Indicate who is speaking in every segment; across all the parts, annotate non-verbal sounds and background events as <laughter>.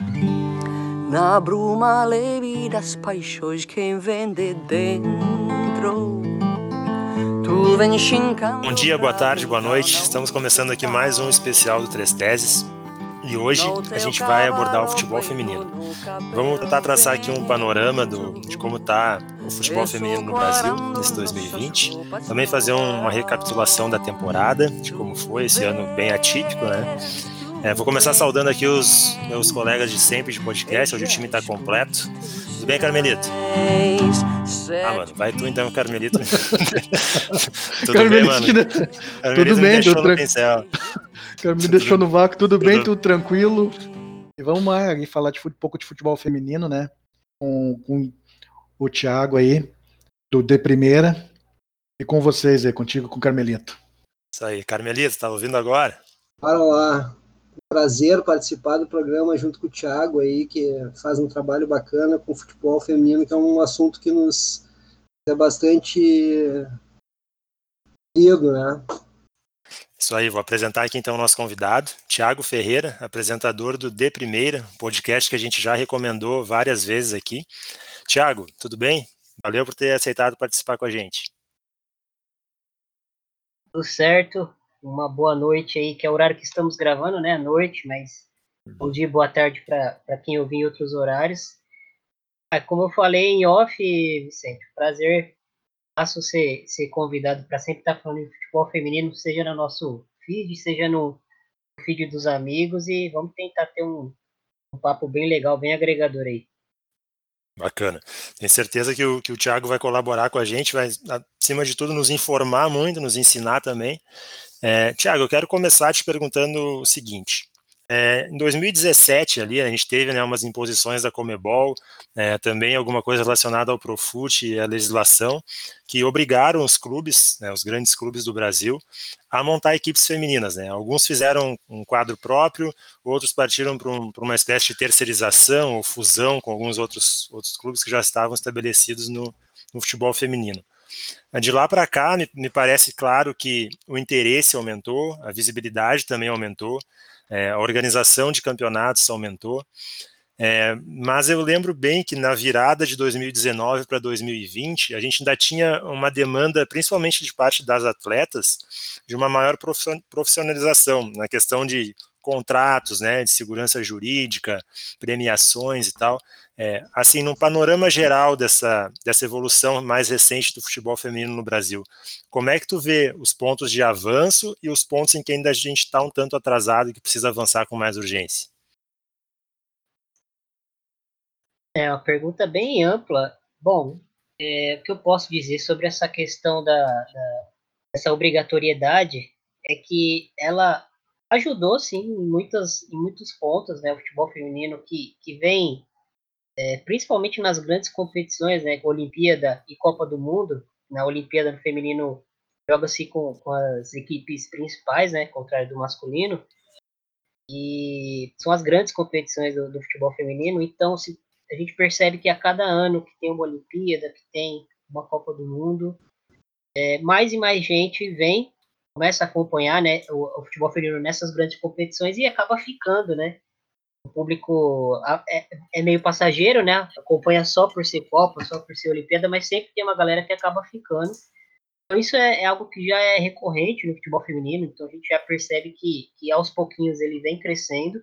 Speaker 1: Na bruma leve das paixões quem vem de dentro.
Speaker 2: Bom dia, boa tarde, boa noite. Estamos começando aqui mais um especial do Três Teses. E hoje a gente vai abordar o futebol feminino. Vamos tentar traçar aqui um panorama do, de como está o futebol feminino no Brasil nesse 2020. Também fazer uma recapitulação da temporada, de como foi esse ano bem atípico, né? É, vou começar saudando aqui os meus colegas de sempre de podcast, hoje o time está completo. Tudo bem, Carmelito? Ah, mano, vai tu então, Carmelito. <laughs>
Speaker 3: tudo Carmelito, bem, mano? Carmelito tudo bem, tudo tranquilo. <laughs> Carmelito deixou no vácuo, tudo, tudo, bem, tudo tranquilo. E vamos lá, aí falar de um pouco de futebol feminino, né? Com, com o Thiago aí, do De Primeira. E com vocês aí, contigo, com o Carmelito.
Speaker 2: Isso aí, Carmelito, tá ouvindo agora?
Speaker 4: Para lá prazer participar do programa junto com o Thiago aí, que faz um trabalho bacana com o futebol feminino, que é um assunto que nos é bastante querido, né?
Speaker 2: Isso aí, vou apresentar aqui então o nosso convidado, Tiago Ferreira, apresentador do De Primeira, podcast que a gente já recomendou várias vezes aqui. Tiago, tudo bem? Valeu por ter aceitado participar com a gente.
Speaker 5: Tudo certo, uma boa noite aí, que é o horário que estamos gravando, né? À noite, mas uhum. bom dia, boa tarde para quem ouvir em outros horários. Ah, como eu falei em off, Vicente, prazer faço ser, ser convidado para sempre estar falando de futebol feminino, seja no nosso feed, seja no feed dos amigos, e vamos tentar ter um, um papo bem legal, bem agregador aí.
Speaker 2: Bacana. Tenho certeza que o, que o Thiago vai colaborar com a gente, vai, acima de tudo, nos informar muito, nos ensinar também. É, Tiago, eu quero começar te perguntando o seguinte. É, em 2017 ali a gente teve né, umas imposições da Comebol, é, também alguma coisa relacionada ao Profut e à legislação, que obrigaram os clubes, né, os grandes clubes do Brasil, a montar equipes femininas. Né. Alguns fizeram um quadro próprio, outros partiram para um, uma espécie de terceirização ou fusão com alguns outros, outros clubes que já estavam estabelecidos no, no futebol feminino. De lá para cá, me, me, parece claro que o interesse aumentou, a visibilidade também aumentou, é, a organização de campeonatos aumentou. É, mas eu lembro bem que na virada de 2019 para 2020, a gente ainda tinha uma demanda, principalmente de parte das atletas, de uma maior profissionalização na questão de contratos, né, de segurança jurídica, premiações e tal. É, assim, no panorama geral dessa, dessa evolução mais recente do futebol feminino no Brasil, como é que tu vê os pontos de avanço e os pontos em que ainda a gente está um tanto atrasado e que precisa avançar com mais urgência?
Speaker 5: É uma pergunta bem ampla. Bom, é, o que eu posso dizer sobre essa questão da, da essa obrigatoriedade é que ela ajudou sim em, muitas, em muitos pontos, né? O futebol feminino que, que vem, é, principalmente nas grandes competições, né? Olimpíada e Copa do Mundo. Na Olimpíada no feminino joga-se com, com as equipes principais, né? Contrário do masculino. E são as grandes competições do, do futebol feminino. Então, se, a gente percebe que a cada ano que tem uma Olimpíada, que tem uma Copa do Mundo, é, mais e mais gente vem começa a acompanhar né, o, o, futebol feminino nessas grandes competições e acaba ficando, né? O público é, é, meio passageiro, né? Acompanha só por ser Copa, só por ser Olimpíada, mas sempre tem uma galera que acaba ficando. Então isso é, é algo que já é recorrente no futebol feminino, então a gente já percebe que, que aos pouquinhos ele vem crescendo.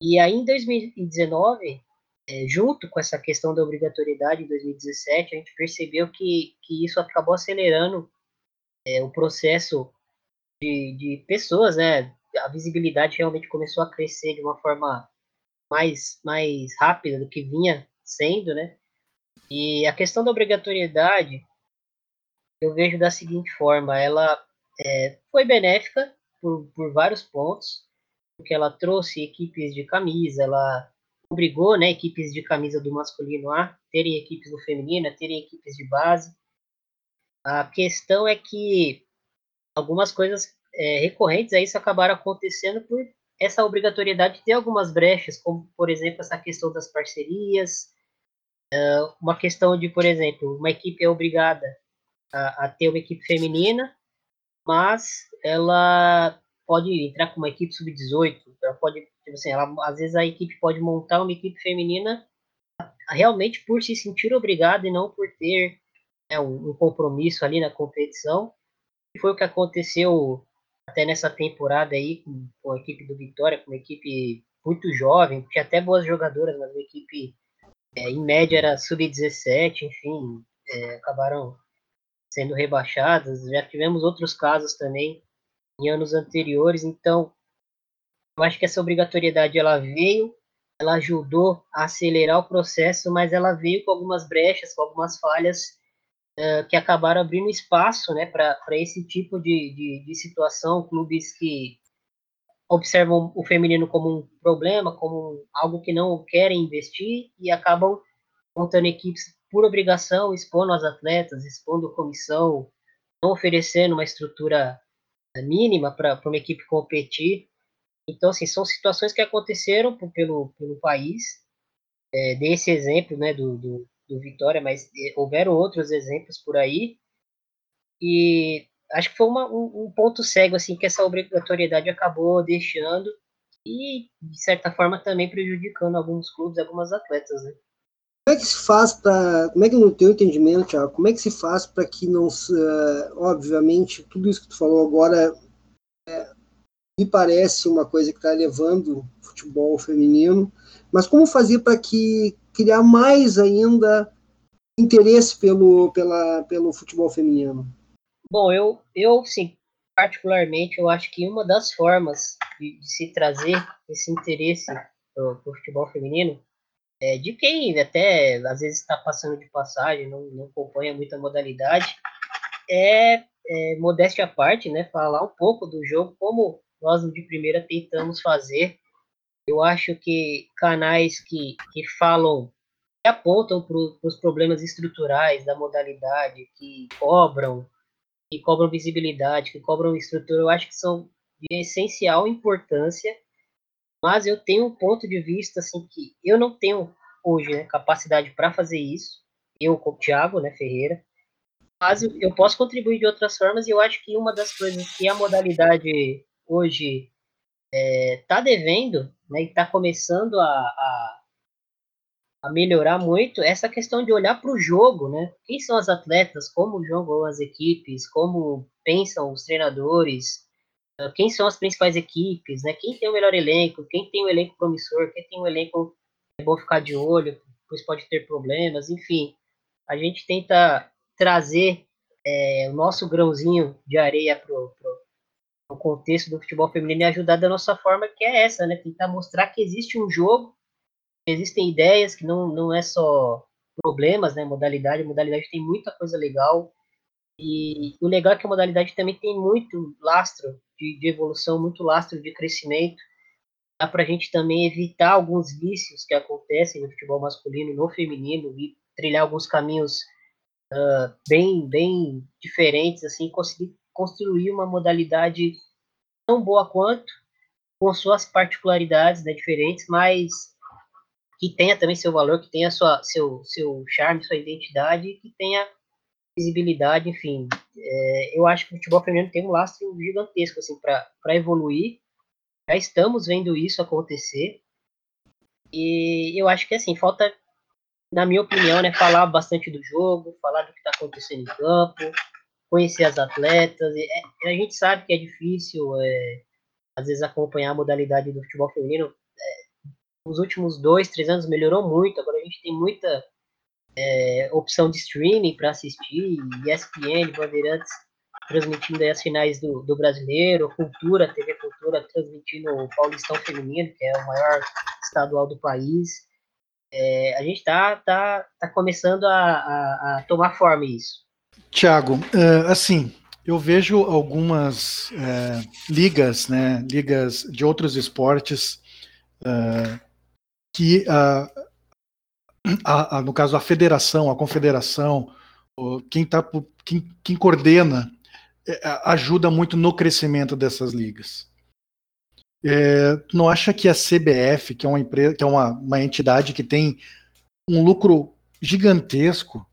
Speaker 5: E aí em 2019, é, junto com essa questão da obrigatoriedade em 2017, a gente percebeu que, que isso acabou acelerando é, o processo de, de pessoas, né? A visibilidade realmente começou a crescer de uma forma mais, mais rápida do que vinha sendo, né? E a questão da obrigatoriedade, eu vejo da seguinte forma: ela é, foi benéfica por, por vários pontos, porque ela trouxe equipes de camisa, ela obrigou né, equipes de camisa do masculino a terem equipes do feminino, a terem equipes de base. A questão é que algumas coisas é, recorrentes a isso acabaram acontecendo por essa obrigatoriedade de ter algumas brechas, como, por exemplo, essa questão das parcerias, uh, uma questão de, por exemplo, uma equipe é obrigada a, a, ter uma equipe feminina, mas ela pode entrar com uma equipe sub-18, ela pode Tipo assim, ela, às vezes a equipe pode montar uma equipe feminina realmente por se sentir obrigada e não por ter né, um, compromisso ali na competição. E foi o que aconteceu até nessa temporada aí com, com, a equipe do Vitória, com uma equipe muito jovem, tinha até boas jogadoras, mas uma equipe é, em média era sub-17, enfim, é, acabaram sendo rebaixadas. Já tivemos outros casos também em anos anteriores, então eu acho que essa obrigatoriedade ela veio, ela ajudou a acelerar o processo, mas ela veio com algumas brechas, com algumas falhas que acabaram abrindo espaço né, para esse tipo de, de, de situação. Clubes que observam o feminino como um problema, como algo que não querem investir e acabam montando equipes por obrigação, expondo as atletas, expondo comissão, não oferecendo uma estrutura mínima para uma equipe competir. Então, assim, são situações que aconteceram pelo, pelo país. É, dei esse exemplo né, do, do, do Vitória, mas é, houveram outros exemplos por aí. E acho que foi uma, um, um, ponto cego assim que essa obrigatoriedade acabou deixando e, de certa forma, também prejudicando alguns clubes, algumas atletas, né?
Speaker 4: Como é que se faz para, como é que no teu entendimento, Thiago, como é que se faz para que não, uh, obviamente, tudo isso que tu falou agora é, me parece uma coisa que está levando o futebol feminino, mas como fazer para que criar mais ainda interesse pelo, pela, pelo futebol feminino?
Speaker 5: Bom, eu, eu sim, particularmente, eu acho que uma das formas de, de se trazer esse interesse para o futebol feminino é, de quem até às vezes está passando de passagem, não, não acompanha muita modalidade, é, é, modéstia à parte, né, falar um pouco do jogo, como nós de primeira tentamos fazer. Eu acho que canais que, que falam, que apontam para os problemas estruturais da modalidade, que cobram, que cobram visibilidade, que cobram estrutura, eu acho que são de essencial importância mas eu tenho um ponto de vista assim que eu não tenho hoje né, capacidade para fazer isso, eu com o Thiago né, Ferreira, mas eu, posso contribuir de outras formas e eu acho que uma das coisas que a modalidade hoje está é, devendo né, e está começando a, a, a, melhorar muito essa questão de olhar para o jogo, né? Quem são as atletas, como jogam as equipes, como pensam os treinadores, quem são as principais equipes, né? Quem tem o melhor elenco, quem tem o elenco promissor, quem tem o elenco é bom ficar de olho, pois pode ter problemas, enfim. A gente tenta trazer é, o nosso grãozinho de areia para contexto do futebol feminino e ajudar da nossa forma, que é essa, né? Tentar mostrar que existe um jogo, que existem ideias, que não, não é só problemas, né? Modalidade, modalidade tem muita coisa legal. E o legal é que a modalidade também tem muito lastro de, de evolução, muito lastro de crescimento. Dá para a gente também evitar alguns vícios que acontecem no futebol masculino no feminino e trilhar alguns caminhos uh, bem, bem diferentes, assim, conseguir construir uma modalidade tão boa quanto, com suas particularidades né, diferentes, mas que tenha também seu valor, que tenha sua, seu, seu charme, sua identidade, que tenha visibilidade, enfim. É, eu acho que o futebol feminino tem um lastro gigantesco assim, para evoluir. Já estamos vendo isso acontecer. E eu acho que assim, falta, na minha opinião, né, falar bastante do jogo, falar do que está acontecendo em campo, conhecer as atletas. É, a gente sabe que é difícil, é, às vezes, acompanhar a modalidade do futebol feminino. É, nos últimos dois, três anos melhorou muito. Agora a gente tem muita é, opção de streaming para assistir, ESPN, Bandeirantes transmitindo as finais do, do Brasileiro, Cultura, TV Cultura transmitindo o Paulistão Feminino, que é o maior estadual do país. É, a gente está tá, tá começando a, a, a, tomar forma isso.
Speaker 3: Tiago, uh, assim, eu vejo algumas uh, ligas, né, ligas de outros esportes, uh, que a, a, no caso a federação, a confederação, quem, tá, quem, quem coordena é, ajuda muito no crescimento dessas ligas. É, não acha que a CBF, que é uma empresa, que é uma, uma entidade que tem um lucro gigantesco,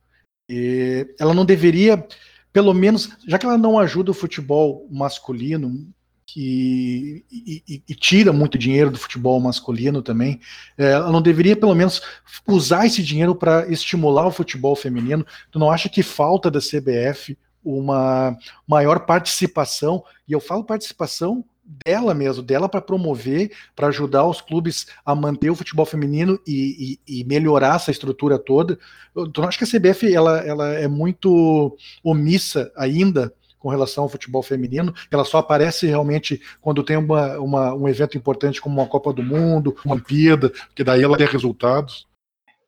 Speaker 3: é, ela não deveria, pelo menos, já que ela não ajuda o futebol masculino, que e, e, e, tira muito dinheiro do futebol masculino também. É, ela não deveria, pelo menos, usar esse dinheiro para estimular o futebol feminino. Tu não acha que falta da CBF uma maior participação? E eu falo participação dela mesmo, dela para promover, para ajudar os clubes a manter o futebol feminino e, e, e melhorar essa estrutura toda. Eu, acho que a CBF ela, ela é muito omissa ainda com relação ao futebol feminino. Ela só aparece realmente quando tem uma, uma, um evento importante como uma Copa do Mundo, uma Olimpíada, que daí ela tem resultados.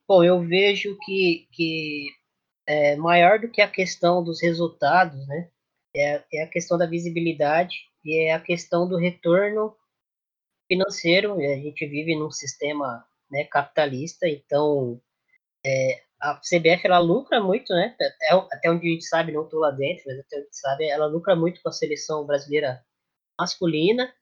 Speaker 5: Bom, eu vejo que, que é maior do que a questão dos resultados, né? É, é a questão da visibilidade e é a questão do retorno financeiro. A gente vive num sistema né, capitalista, então é, a CBF ela lucra muito, né? Até, até onde a gente sabe, não estou lá dentro, mas até onde a gente sabe, ela lucra muito com a seleção brasileira masculina.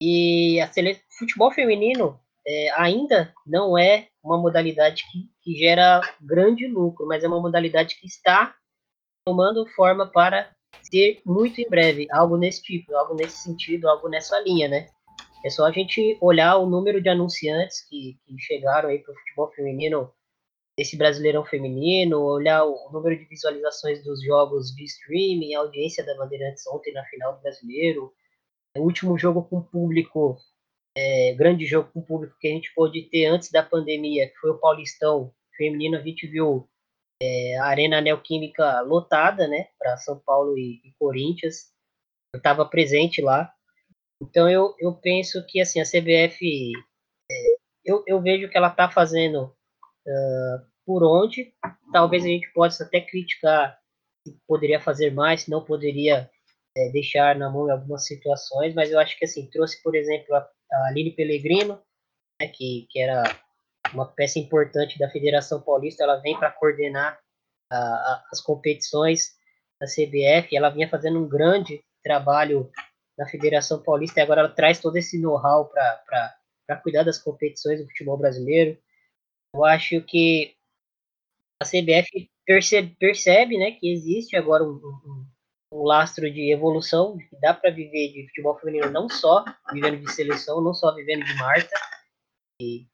Speaker 5: E a sele... futebol feminino é, ainda não é uma modalidade que, que gera grande lucro, mas é uma modalidade que está tomando forma para ser muito em breve algo nesse tipo, algo nesse sentido, algo nessa linha, né? É só a gente olhar o número de anunciantes que, que chegaram aí para o futebol feminino esse Brasileirão Feminino, olhar o número de visualizações dos jogos de streaming, a audiência da Bandeirantes ontem na final do Brasileiro, o último jogo com público, é, grande jogo com público que a gente pôde ter antes da pandemia, que foi o Paulistão Feminino, a gente viu é, Arena Neoquímica lotada, né, para São Paulo e, e Corinthians. Eu estava presente lá. Então eu, eu penso que assim a CBF, é, eu, eu vejo que ela está fazendo uh, por onde. Talvez a gente possa até criticar se poderia fazer mais, se não poderia é, deixar na mão em algumas situações, mas eu acho que assim, trouxe, por exemplo, a, a Aline Pellegrino, né, que, que era uma peça importante da Federação Paulista, ela vem para coordenar as competições da CBF, ela vinha fazendo um grande trabalho na Federação Paulista e agora ela traz todo esse know-how para cuidar das competições do futebol brasileiro. Eu acho que a CBF percebe, percebe né, que existe agora um, um, um lastro de evolução, que dá para viver de futebol feminino não só vivendo de seleção, não só vivendo de Marta. E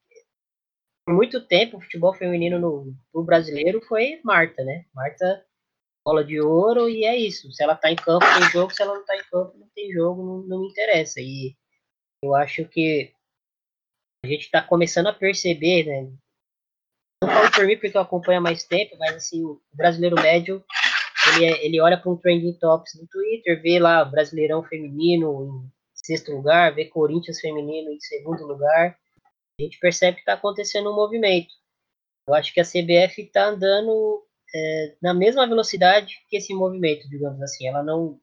Speaker 5: por muito tempo o futebol feminino no, no brasileiro foi Marta, né? Marta bola de ouro e é isso. Se ela tá em campo, tem jogo, se ela não tá em campo, não tem jogo, não, não me interessa. E eu acho que a gente está começando a perceber, né? não falo por mim porque eu acompanho há mais tempo, mas assim, o brasileiro médio, ele, é, ele olha para um trending tops no Twitter, vê lá Brasileirão feminino em sexto lugar, vê Corinthians feminino em segundo lugar, a gente percebe que está acontecendo um movimento. Eu acho que a CBF está andando é, na mesma velocidade que esse movimento, digamos assim. Ela não,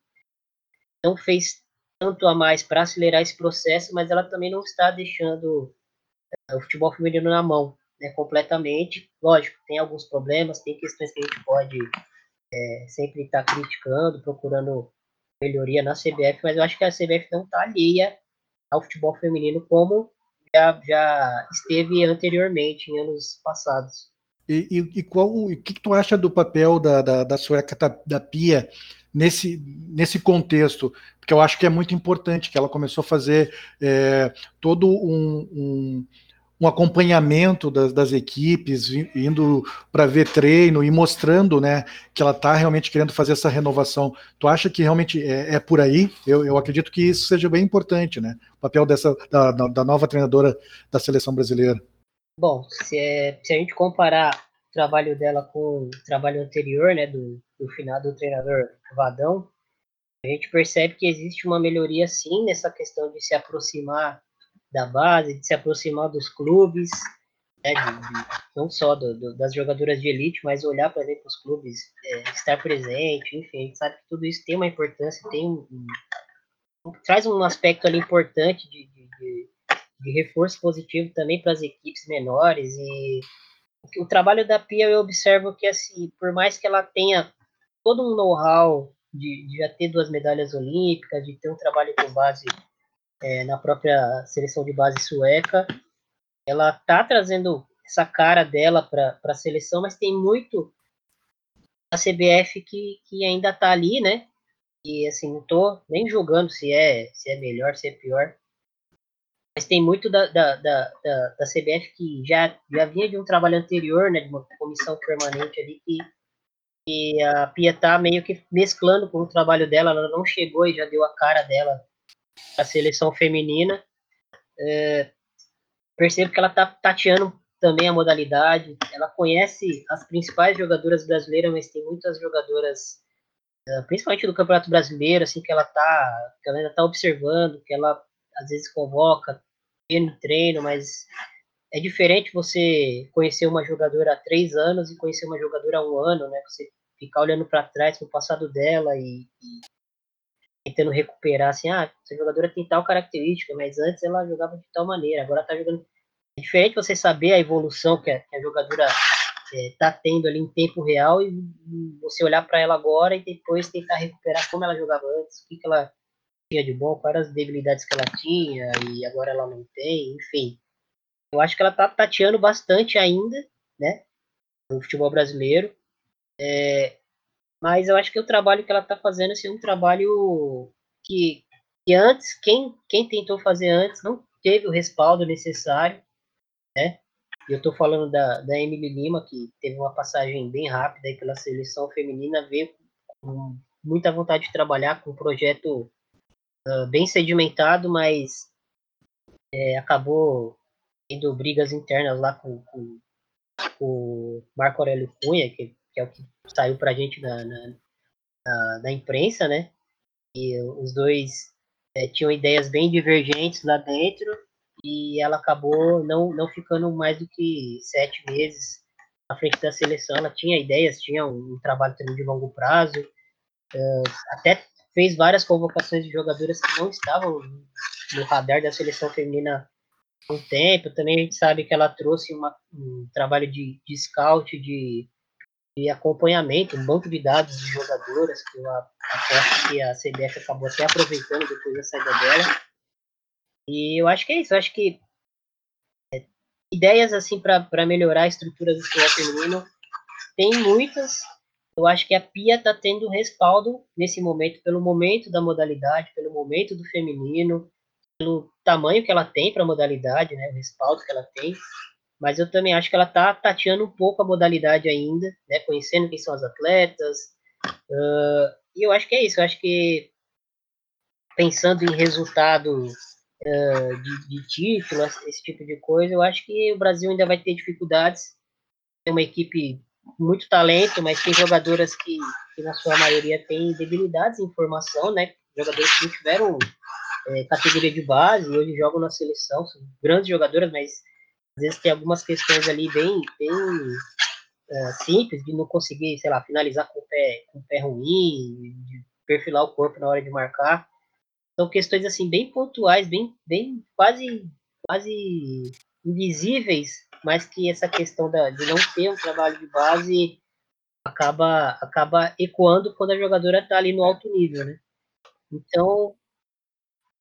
Speaker 5: não fez tanto a mais para acelerar esse processo, mas ela também não está deixando é, o futebol feminino na mão né, completamente. Lógico, tem alguns problemas, tem questões que a gente pode é, sempre estar tá criticando, procurando melhoria na CBF, mas eu acho que a CBF não está alheia ao futebol feminino como já, já esteve anteriormente, em anos passados.
Speaker 3: E, e, e qual o que, que, tu acha do papel da, da, da sueca da, Pia nesse, nesse contexto? Porque eu acho que é muito importante que ela começou a fazer é, todo um, um um acompanhamento das, das equipes, indo para ver treino e mostrando né, que ela está realmente querendo fazer essa renovação. Tu acha que realmente é, é por aí? Eu, eu, acredito que isso seja bem importante, né? O papel dessa, da, da nova treinadora da seleção brasileira.
Speaker 5: Bom, se, é, se a gente comparar o trabalho dela com o trabalho anterior, né, do, do final do treinador Vadão, a gente percebe que existe uma melhoria sim nessa questão de se aproximar da base, de se aproximar dos clubes, né, de, de, não só do, do, das jogadoras de elite, mas olhar, por exemplo, os clubes, é, estar presente, enfim, a gente sabe que tudo isso tem uma importância, tem um, um traz um aspecto ali importante de, de, de reforço positivo também para as equipes menores e o, o trabalho da Pia eu observo que assim, por mais que ela tenha todo um know-how de, de já ter duas medalhas olímpicas, de ter um trabalho com base é, na própria seleção de base sueca. Ela tá trazendo essa cara dela para a seleção, mas tem muito a CBF que, que ainda tá ali, né? E assim, não tô nem julgando se é, se é melhor, se é pior. Mas tem muito da, da, da, da, da CBF que já, já vinha de um trabalho anterior, né? De uma comissão permanente ali que, que a Pia tá meio que mesclando com o trabalho dela. Ela não chegou e já deu a cara dela à seleção feminina. É, percebo que ela tá tateando também a modalidade. Ela conhece as principais jogadoras brasileiras, mas tem muitas jogadoras, eh, principalmente do Campeonato Brasileiro, assim, que ela tá, que ela ainda tá observando, que ela às vezes convoca, treino treino, mas é diferente você conhecer uma jogadora há três anos e conhecer uma jogadora há um ano, né? Você ficar olhando para trás no passado dela e, e, tentando recuperar, assim, ah, essa jogadora tem tal característica, mas antes ela jogava de tal maneira, agora tá jogando é diferente você saber a evolução que a, que a jogadora é, tendo ali em tempo real e, você olhar para ela agora e depois tentar recuperar como ela jogava antes, o que, que ela tinha de bom, quais as debilidades que ela tinha e agora ela não tem, enfim. Eu acho que ela está tateando bastante ainda, né, no futebol brasileiro. É, mas eu acho que o trabalho que ela está fazendo assim, é um trabalho que, que antes, quem, quem tentou fazer antes não teve o respaldo necessário né? E eu estou falando da, da Emily Lima, que teve uma passagem bem rápida aí pela seleção feminina, veio com muita vontade de trabalhar com um projeto uh, bem sedimentado, mas é, acabou tendo brigas internas lá com, o Marco Aurélio Cunha, que, que, é o que saiu para a gente na, na, imprensa, né? E os dois é, tinham ideias bem divergentes lá dentro, e ela acabou não, não ficando mais do que sete meses à frente da seleção. Ela tinha ideias, tinha um, um trabalho também de longo prazo, uh, até fez várias convocações de jogadoras que não estavam no radar da seleção feminina um tempo. Também a gente sabe que ela trouxe uma, um trabalho de, de scout, de, de acompanhamento, um banco de dados de jogadoras, que eu aposto que a CBF acabou até aproveitando depois da saída dela. E eu acho que é isso, eu acho que é, ideias assim para melhorar a estrutura do futebol feminino tem muitas. Eu acho que a Pia está tendo respaldo nesse momento, pelo momento da modalidade, pelo momento do feminino, pelo tamanho que ela tem para a modalidade, né, o respaldo que ela tem. Mas eu também acho que ela está tateando um pouco a modalidade ainda, né, conhecendo quem são as atletas. Uh, e eu acho que é isso. Eu acho que pensando em resultado uh, de, de título, esse tipo de coisa, eu acho que o Brasil ainda vai ter dificuldades. É uma equipe muito talento, mas tem jogadoras que, que na sua maioria têm debilidades em formação, né? Jogadores que não tiveram é, categoria de base hoje jogam na seleção, são grandes jogadoras, mas às vezes tem algumas questões ali bem, bem uh, simples de não conseguir, sei lá, finalizar com o pé, com o pé ruim, de perfilar o corpo na hora de marcar. São questões assim bem pontuais, bem, bem quase, quase invisíveis, mas que essa questão da, de não ter um trabalho de base acaba, acaba ecoando quando a jogadora está ali no alto nível, né? Então,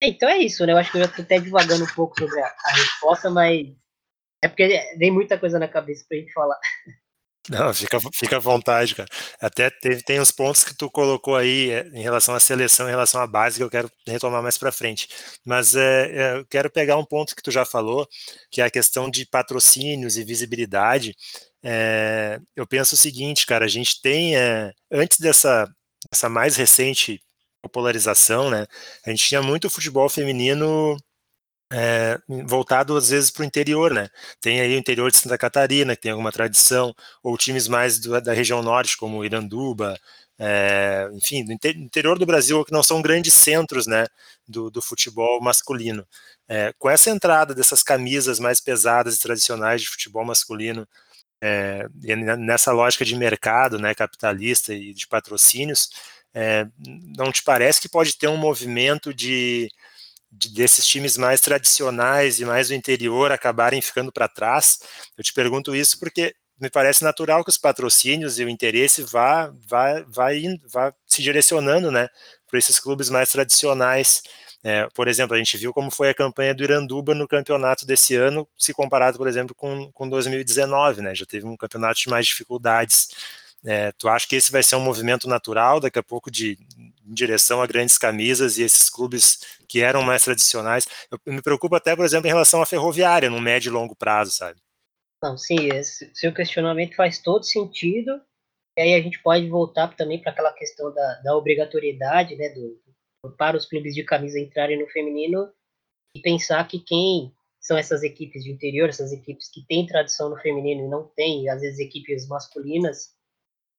Speaker 5: é, então é isso, né? Eu acho que eu já estou até divagando um pouco sobre a, a resposta, mas é porque vem muita coisa na cabeça para a gente falar.
Speaker 2: Não, fica, fica à vontade, cara. Até tem, uns pontos que tu colocou aí é, em relação à seleção, em relação à base, que eu quero retomar mais para frente. Mas é, eu quero pegar um ponto que tu já falou, que é a questão de patrocínios e visibilidade. É, eu penso o seguinte, cara, a gente tem, é, antes dessa, dessa mais recente popularização, né, a gente tinha muito futebol feminino é, voltado às vezes para o interior, né? Tem aí o interior de Santa Catarina, que tem alguma tradição, ou times mais do, da região norte, como Iranduba, é, enfim, do interior do Brasil, que não são grandes centros, né, do, do futebol masculino. É, com essa entrada dessas camisas mais pesadas e tradicionais de futebol masculino, é, nessa lógica de mercado, né, capitalista e de patrocínios, é, não te parece que pode ter um movimento de de, desses times mais tradicionais e mais do interior acabarem ficando para trás? Eu te pergunto isso porque me parece natural que os patrocínios e o interesse vá, vá, vá, indo, vá se direcionando né, para esses clubes mais tradicionais. É, por exemplo, a gente viu como foi a campanha do Iranduba no campeonato desse ano, se comparado, por exemplo, com, com 2019, né? Já teve um campeonato de mais dificuldades. É, tu acha que esse vai ser um movimento natural daqui a pouco de em direção a grandes camisas e esses clubes que eram mais tradicionais. Eu, me preocupo até, por exemplo, em relação à ferroviária, no médio e longo prazo, sabe?
Speaker 5: Não, sim, esse, seu questionamento faz todo sentido. E aí a gente pode voltar também para aquela questão da, da obrigatoriedade, né, do, para os clubes de camisa entrarem no feminino e pensar que quem são essas equipes de interior, essas equipes que têm tradição no feminino e não têm, às vezes, equipes masculinas,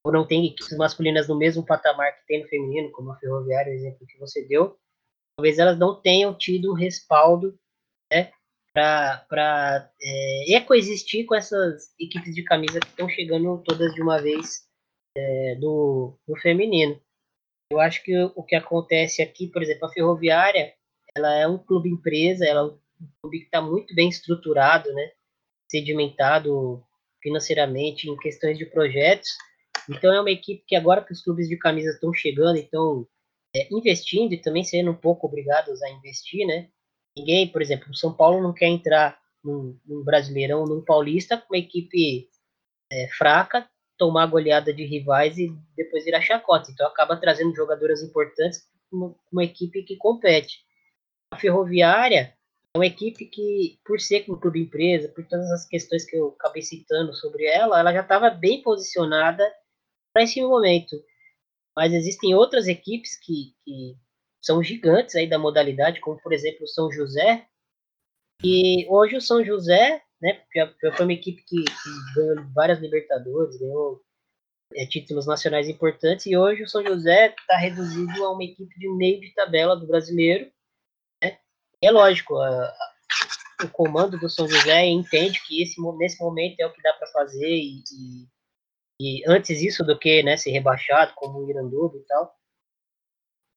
Speaker 5: ou não tem equipes masculinas no mesmo patamar que tem no feminino, como a Ferroviária, o exemplo que você deu, talvez elas não tenham tido um respaldo né, para é, coexistir com essas equipes de camisa que estão chegando todas de uma vez é, do, do feminino. Eu acho que o, que acontece aqui, por exemplo, a Ferroviária, ela é um clube empresa, ela é um clube que está muito bem estruturado, né, sedimentado financeiramente em questões de projetos, então é uma equipe que agora que os clubes de camisa estão chegando, então é, investindo e também sendo um pouco obrigados a investir, né? Ninguém, por exemplo, o São Paulo não quer entrar num, num Brasileirão, num Paulista com uma equipe é, fraca, tomar goleada de rivais e depois virar chacota. Então acaba trazendo jogadoras importantes com uma equipe que compete. A Ferroviária é uma equipe que, por ser um clube empresa, por todas as questões que eu acabei citando sobre ela, ela já estava bem posicionada para esse momento. Mas existem outras equipes que, que são gigantes aí da modalidade, como por exemplo o São José. E hoje o São José, né, já, já foi uma equipe que, que ganhou várias Libertadores, ganhou é, títulos nacionais importantes, e hoje o São José está reduzido a uma equipe de meio de tabela do brasileiro. Né? É lógico, a, a, o comando do São José entende que esse, nesse momento é o que dá para fazer e, e e antes isso do que né, ser rebaixado, como o Iranduba e tal.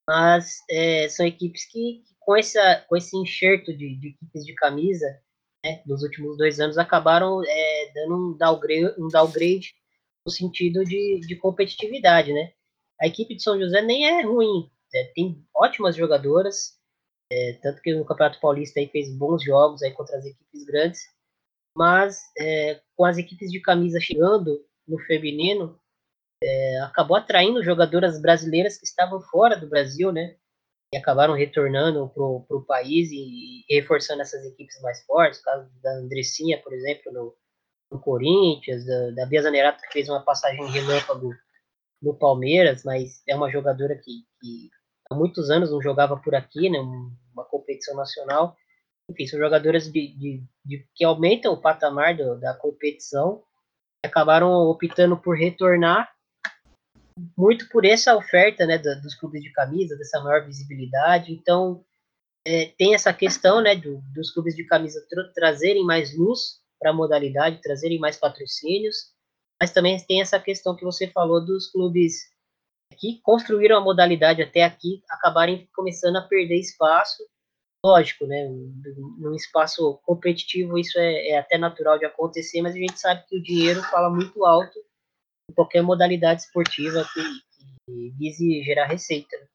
Speaker 5: Mas é, são equipes que, com, essa, com esse enxerto de, de equipes de camisa né, nos últimos dois anos acabaram é, dando um downgrade, um downgrade no sentido de, de competitividade. Né? A equipe de São José nem é ruim, é, tem ótimas jogadoras, é, tanto que no Campeonato Paulista aí fez bons jogos aí contra as equipes grandes, mas é, com as equipes de camisa chegando no feminino, é, acabou atraindo jogadoras brasileiras que estavam fora do Brasil, né? E acabaram retornando para o país e, e, reforçando essas equipes mais fortes. O caso da Andressinha, por exemplo, no, no Corinthians, da, da Bia Zanerato, que fez uma passagem relâmpago no Palmeiras, mas é uma jogadora que, que há muitos anos não jogava por aqui, né? Uma competição nacional. Enfim, são jogadoras de, de, de que aumentam o patamar do, da competição acabaram optando por retornar muito por essa oferta né, dos clubes de camisa, dessa maior visibilidade. Então, é, tem essa questão né, do, dos clubes de camisa tra trazerem mais luz para a modalidade, trazerem mais patrocínios, mas também tem essa questão que você falou dos clubes que construíram a modalidade até aqui acabarem começando a perder espaço lógico, né? Num espaço competitivo isso é, é, até natural de acontecer, mas a gente sabe que o dinheiro fala muito alto em qualquer modalidade esportiva que, que vise gerar receita. Né?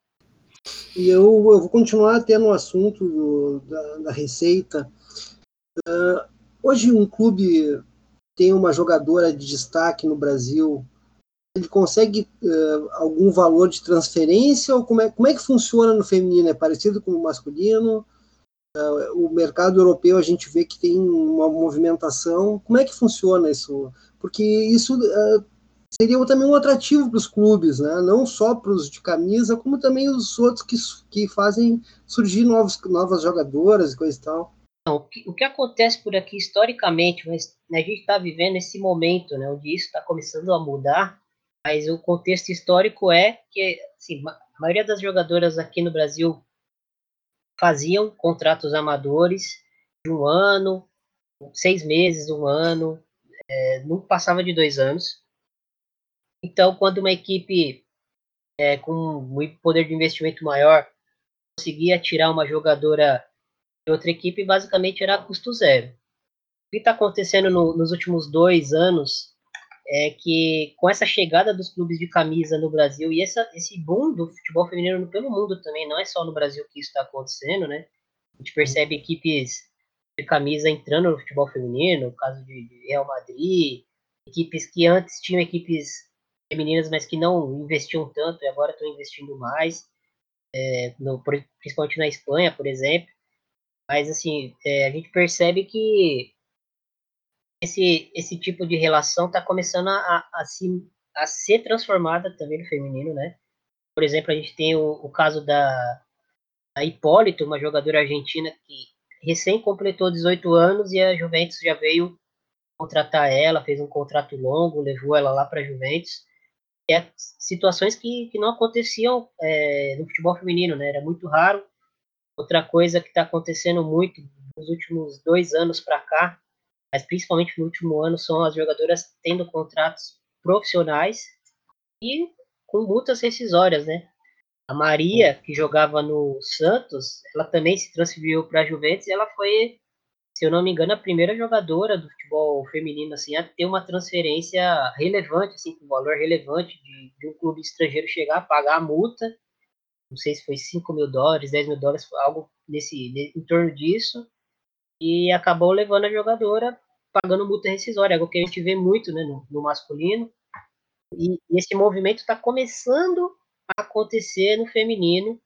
Speaker 4: E eu, eu, vou continuar até no assunto do, da, da, receita. Uh, hoje um clube tem uma jogadora de destaque no Brasil, ele consegue uh, algum valor de transferência ou como é, como é que funciona no feminino? É parecido com o masculino? O mercado europeu a gente vê que tem uma movimentação. Como é que funciona isso? Porque isso uh, seria também um atrativo para os clubes, né? não só para os de camisa, como também os outros que, que fazem surgir novos, novas jogadoras e coisa e tal.
Speaker 5: o, que, o que acontece por aqui historicamente, mas, a gente está vivendo esse momento né, onde isso está começando a mudar, mas o contexto histórico é que assim, a maioria das jogadoras aqui no Brasil faziam contratos amadores de um ano, seis meses, um ano, é, não passava de dois anos. Então, quando uma equipe é, com um poder de investimento maior conseguia tirar uma jogadora de outra equipe, basicamente era custo zero. O que está acontecendo no, nos últimos dois anos é que com essa chegada dos clubes de camisa no Brasil e essa, esse boom do futebol feminino pelo mundo também, não é só no Brasil que isso está acontecendo, né? A gente percebe equipes de camisa entrando no futebol feminino, o caso de Real Madrid, equipes que antes tinham equipes femininas, mas que não investiam tanto e agora estão investindo mais. é, no, principalmente na Espanha, por exemplo. Mas, assim, é, a gente percebe que esse, esse tipo de relação está começando a, a, se, a ser transformada também no feminino, né? Por exemplo, a gente tem o, o caso da, da Hipólito, uma jogadora argentina que recém completou 18 anos e a Juventus já veio contratar ela, fez um contrato longo, levou ela lá para a Juventus. É situações que, que não aconteciam é, no futebol feminino, né? Era muito raro. Outra coisa que está acontecendo muito nos últimos dois anos para cá, mas principalmente no último ano, são as jogadoras tendo contratos profissionais e com multas rescisórias, né? A Maria, que jogava no Santos, ela também se transferiu para a Juventus e ela foi se eu não me engano, a primeira jogadora do futebol feminino assim, a ter uma transferência relevante, assim, com valor relevante de, de, um clube estrangeiro chegar a pagar a multa. Não sei se foi 5 mil dólares, 10 mil dólares, algo nesse, em torno disso. E acabou levando a jogadora pagando multa rescisória, algo que a gente vê muito né, no, no masculino. E, e esse movimento está começando a acontecer no feminino.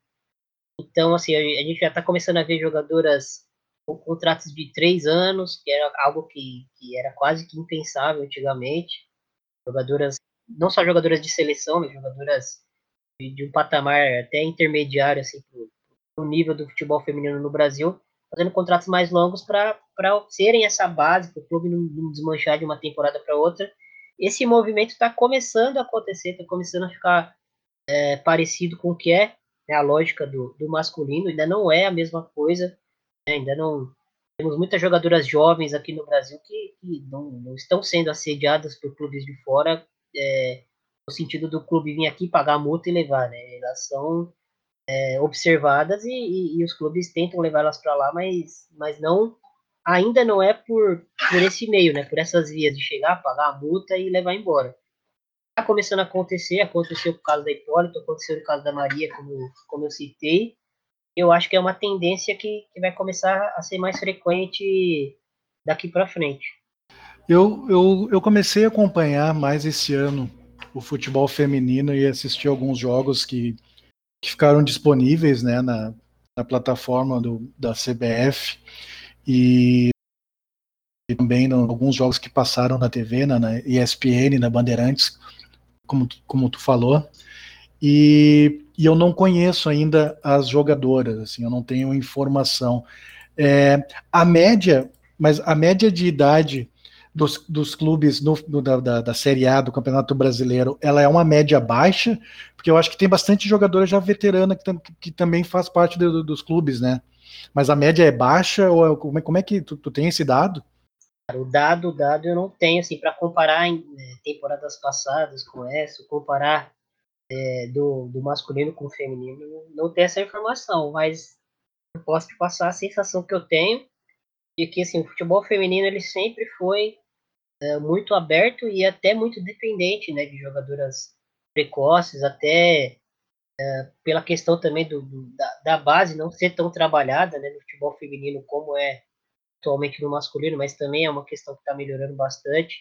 Speaker 5: Então, assim, a, a gente já está começando a ver jogadoras com contratos de três anos, que era algo que, que era quase que impensável antigamente. Jogadoras, não só jogadoras de seleção, mas jogadoras de, de um patamar até intermediário, assim, para o nível do futebol feminino no Brasil, fazendo contratos mais longos para serem essa base, para o clube não, não desmanchar de uma temporada para outra. Esse movimento está começando a acontecer, está começando a ficar é, parecido com o que é né, a lógica do, do masculino, ainda não é a mesma coisa, né? Ainda não temos muitas jogadoras jovens aqui no Brasil que, que não, não, estão sendo assediadas por clubes de fora, é, no sentido do clube vir aqui pagar a multa e levar, né? Elas são é, observadas e, e, e, os clubes tentam levá-las para lá, mas, mas não ainda não é por, por esse meio, né? Por essas vias de chegar, pagar a multa e levar embora. Está começando a acontecer, aconteceu com o caso da Hipólito, aconteceu no caso da Maria, como, como eu citei, eu acho que é uma tendência que, que vai começar a ser mais frequente daqui para frente.
Speaker 3: Eu, eu, eu comecei a acompanhar mais esse ano o futebol feminino e assisti alguns jogos que, que ficaram disponíveis né, na, na plataforma do, da CBF e, e também no, alguns jogos que passaram na TV, na, na ESPN, na Bandeirantes, como, como tu falou. E, e, eu não conheço ainda as jogadoras, assim, eu não tenho informação. É, a média, mas a média de idade dos, dos clubes no, no, da, da, Série A do Campeonato Brasileiro, ela é uma média baixa, porque eu acho que tem bastante jogadora já veterana que, que também faz parte do, dos clubes, né? Mas a média é baixa, ou é, como, é, como é que tu, tu tem esse dado?
Speaker 5: O dado, o dado eu não tenho, assim, para comparar em né, temporadas passadas com essa, comparar é, do, do masculino com o feminino, não tem essa informação, mas eu posso te passar a sensação que eu tenho de que assim, o futebol feminino ele sempre foi é, muito aberto e até muito dependente né, de jogadoras precoces, até é, pela questão também do, do da, da, base não ser tão trabalhada né, no futebol feminino como é atualmente no masculino, mas também é uma questão que está melhorando bastante.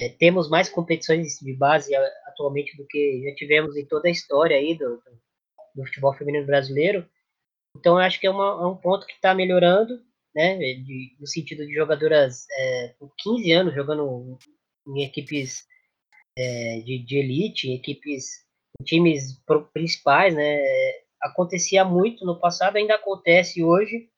Speaker 5: É, temos mais competições de base atualmente do que já tivemos em toda a história aí do, do futebol feminino brasileiro. Então, eu acho que é, uma, é um ponto que está melhorando, né, de, no sentido de jogadoras é, com 15 anos jogando em equipes é, de, de, elite, em equipes, em times principais, né, acontecia muito no passado, ainda acontece hoje,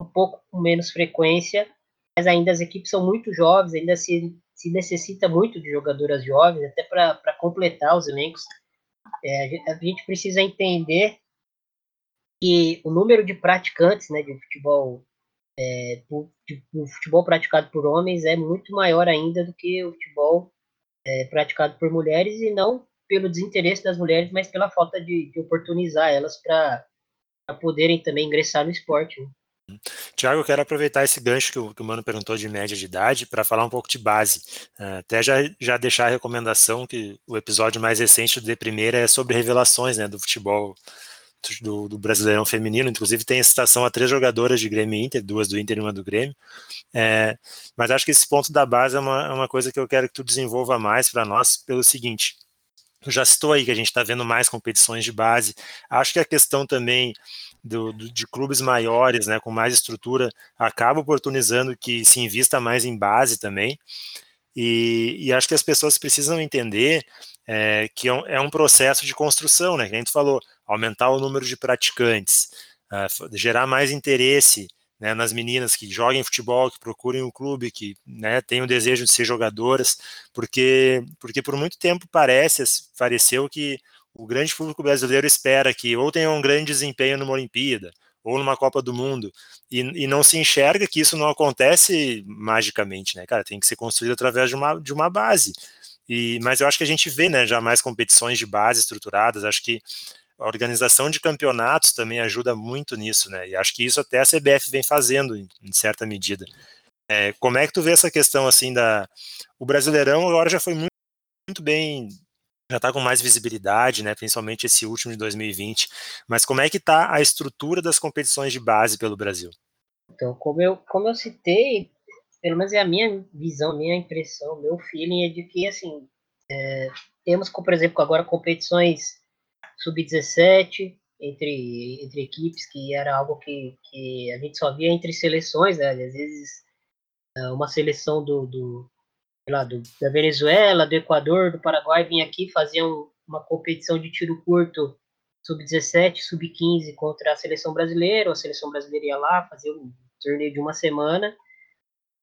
Speaker 5: um pouco com menos frequência, mas ainda as equipes são muito jovens, ainda se se necessita muito de jogadoras jovens, até para completar os elencos. É, a gente precisa entender que o número de praticantes né, de futebol, é, de, de futebol praticado por homens é muito maior ainda do que o futebol é, praticado por mulheres, e não pelo desinteresse das mulheres, mas pela falta de, de oportunizar elas para poderem também ingressar no esporte. Né?
Speaker 2: Tiago, eu quero aproveitar esse gancho que o, que o Mano perguntou de média de idade para falar um pouco de base. Uh, até já, já deixar a recomendação que o episódio mais recente do De Primeira é sobre revelações né, do futebol do, do, Brasileirão Feminino. Inclusive tem citação a três jogadoras de Grêmio e Inter, duas do Inter e uma do Grêmio. É, mas acho que esse ponto da base é uma, é uma coisa que eu quero que tu desenvolva mais para nós pelo seguinte. já citou aí que a gente está vendo mais competições de base. Acho que a questão também do, do, de clubes maiores, né, com mais estrutura, acaba oportunizando que se invista mais em base também. E, e acho que as pessoas precisam entender é, que é um, é um, processo de construção, né? Que a gente falou, aumentar o número de praticantes, uh, gerar mais interesse né, nas meninas que joguem futebol, que procurem o clube, que né, tenham o desejo de ser jogadoras, porque, porque por muito tempo parece, pareceu que o grande público brasileiro espera que ou tenha um grande desempenho numa Olimpíada, ou numa Copa do Mundo, e, e, não se enxerga que isso não acontece magicamente, né, cara? Tem que ser construído através de uma, de uma base. E, mas eu acho que a gente vê, né, já mais competições de base estruturadas, acho que a organização de campeonatos também ajuda muito nisso, né? E acho que isso até a CBF vem fazendo em, certa medida. É, como é que tu vê essa questão assim da o Brasileirão agora já foi muito, muito bem já está com mais visibilidade, né, principalmente esse último de 2020. Mas como é que está a estrutura das competições de base pelo Brasil?
Speaker 5: Então, como eu, como eu citei, pelo menos é a minha visão, minha impressão, meu feeling é de que, assim, é, temos, por exemplo, agora competições sub-17 entre, entre equipes, que era algo que, que a gente só via entre seleções, né? às vezes é, uma seleção do, do, lá, do, da Venezuela, do Equador, do Paraguai vinha aqui fazia um, uma competição de tiro curto sub-17, sub-15 contra a seleção brasileira, a seleção brasileira ia lá, fazia um torneio de uma semana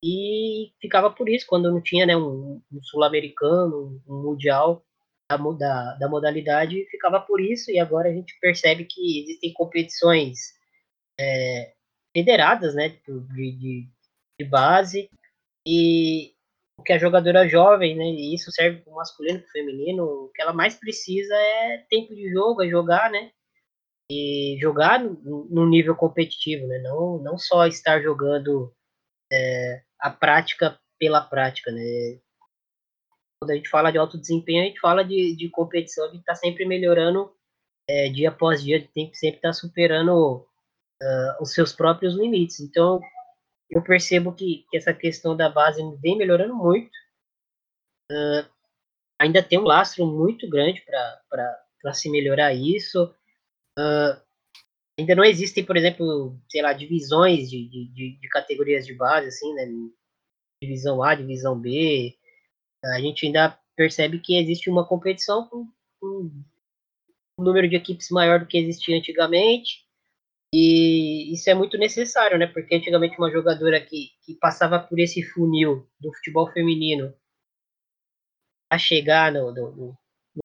Speaker 5: e ficava por isso, quando não tinha né, um, um sul-americano, um mundial, da, da, da modalidade ficava por isso, e agora a gente percebe que existem competições é, federadas, né, de, de, de, base, e o que a jogadora jovem, né, e isso serve para o masculino para o feminino, o que ela mais precisa é tempo de jogo, é jogar, né, e jogar no, no nível competitivo, né, não, não só estar jogando é, a prática pela prática, né, quando a gente fala de alto desempenho, a gente fala de, de competição, a gente está sempre melhorando é, dia após dia, tem que sempre estar tá superando uh, os seus próprios limites. Então, eu percebo que, que essa questão da base vem melhorando muito. Uh, ainda tem um lastro muito grande para se melhorar isso. Uh, ainda não existem, por exemplo, sei lá, divisões de, de, de, categorias de base, assim, né? Divisão A, divisão B, a gente ainda percebe que existe uma competição com, com um número de equipes maior do que existia antigamente. E isso é muito necessário, né? Porque antigamente uma jogadora que, que passava por esse funil do futebol feminino a chegar no, no,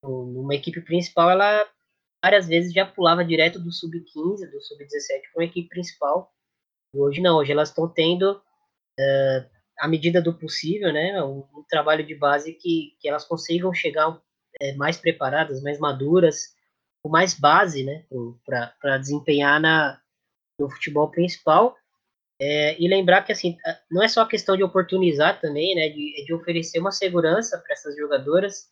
Speaker 5: no, numa equipe principal, ela várias vezes já pulava direto do sub-15, do sub-17 para uma equipe principal. E hoje não, hoje elas estão tendo uh, à medida do possível, né, um, um trabalho de base que, que elas consigam chegar é, mais preparadas, mais maduras, com mais base, né, para desempenhar na, no futebol principal. É, e lembrar que assim não é só questão de oportunizar também, né, de, de oferecer uma segurança para essas jogadoras.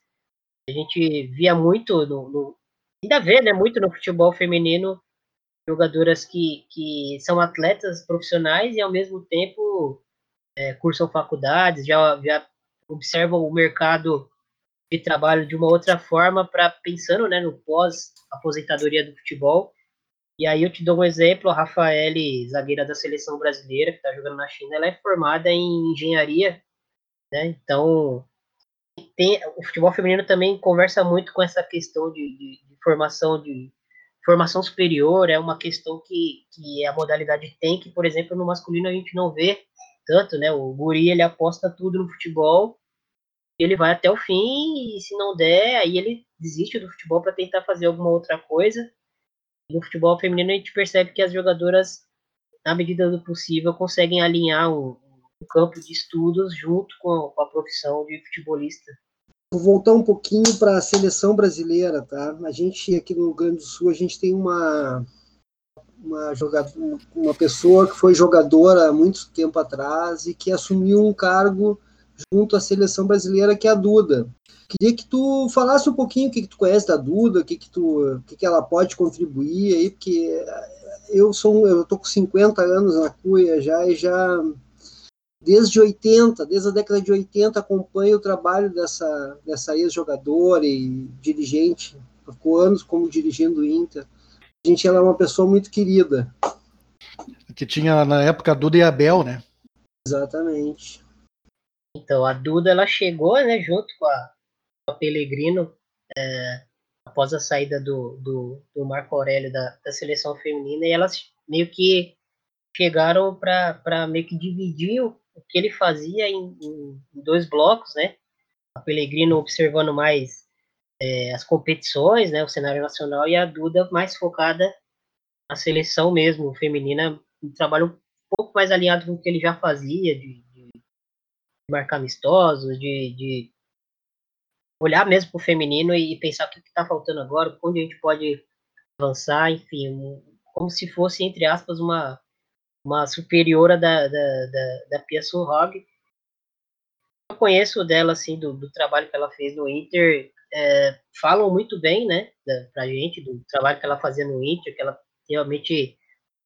Speaker 5: A gente via muito no, no, ainda vê, né, muito no futebol feminino jogadoras que, que são atletas profissionais e ao mesmo tempo é, cursam faculdades, já, já observam o mercado de trabalho de uma outra forma, para pensando né, no pós-aposentadoria do futebol. E aí eu te dou um exemplo, a Rafael, zagueira da seleção brasileira, que está jogando na China, ela é formada em engenharia, né? Então, tem, o futebol feminino também conversa muito com essa questão de, de, de formação de formação superior, é uma questão que, que a modalidade tem, que, por exemplo, no masculino a gente não vê tanto, né? O Guri ele aposta tudo no futebol, ele vai até o fim e se não der, aí ele desiste do futebol para tentar fazer alguma outra coisa. No futebol feminino a gente percebe que as jogadoras, na medida do possível, conseguem alinhar o, o campo de estudos junto com, com a profissão de futebolista.
Speaker 4: Vou voltar um pouquinho para a seleção brasileira, tá? A gente aqui no Rio Grande do Sul, a gente tem uma uma, jogadora, uma pessoa que foi jogadora há muito tempo atrás e que assumiu um cargo junto à seleção brasileira, que é a Duda. Queria que tu falasse um pouquinho o que, que tu conhece da Duda, o que, que, tu, o que, que ela pode contribuir aí, porque eu sou eu tô com 50 anos na cuia já e já desde 80, desde a década de 80, acompanho o trabalho dessa, dessa ex-jogadora e dirigente, ficou anos como dirigindo o Inter. A gente ela é uma pessoa muito querida.
Speaker 3: Que tinha na época a Duda e a Bel, né?
Speaker 4: Exatamente.
Speaker 5: Então, a Duda ela chegou né, junto com a, com a Pellegrino é, após a saída do, do, do Marco Aurélio da, da seleção feminina e elas meio que chegaram para meio que dividir o, o que ele fazia em, em, dois blocos, né? A Pellegrino observando mais é, as competições, né, o cenário nacional, e a Duda mais focada na seleção mesmo, feminina, um trabalho um pouco mais alinhado com o que ele já fazia, de, de marcar amistosos, de, de olhar mesmo para o feminino e pensar o que está faltando agora, onde a gente pode avançar, enfim, como se fosse, entre aspas, uma, uma superiora da, da, da, da Pia Surhog. Eu conheço dela, assim, do, do trabalho que ela fez no Inter, é, falam muito bem, né, da, pra gente, do trabalho que ela fazia no Inter, que ela realmente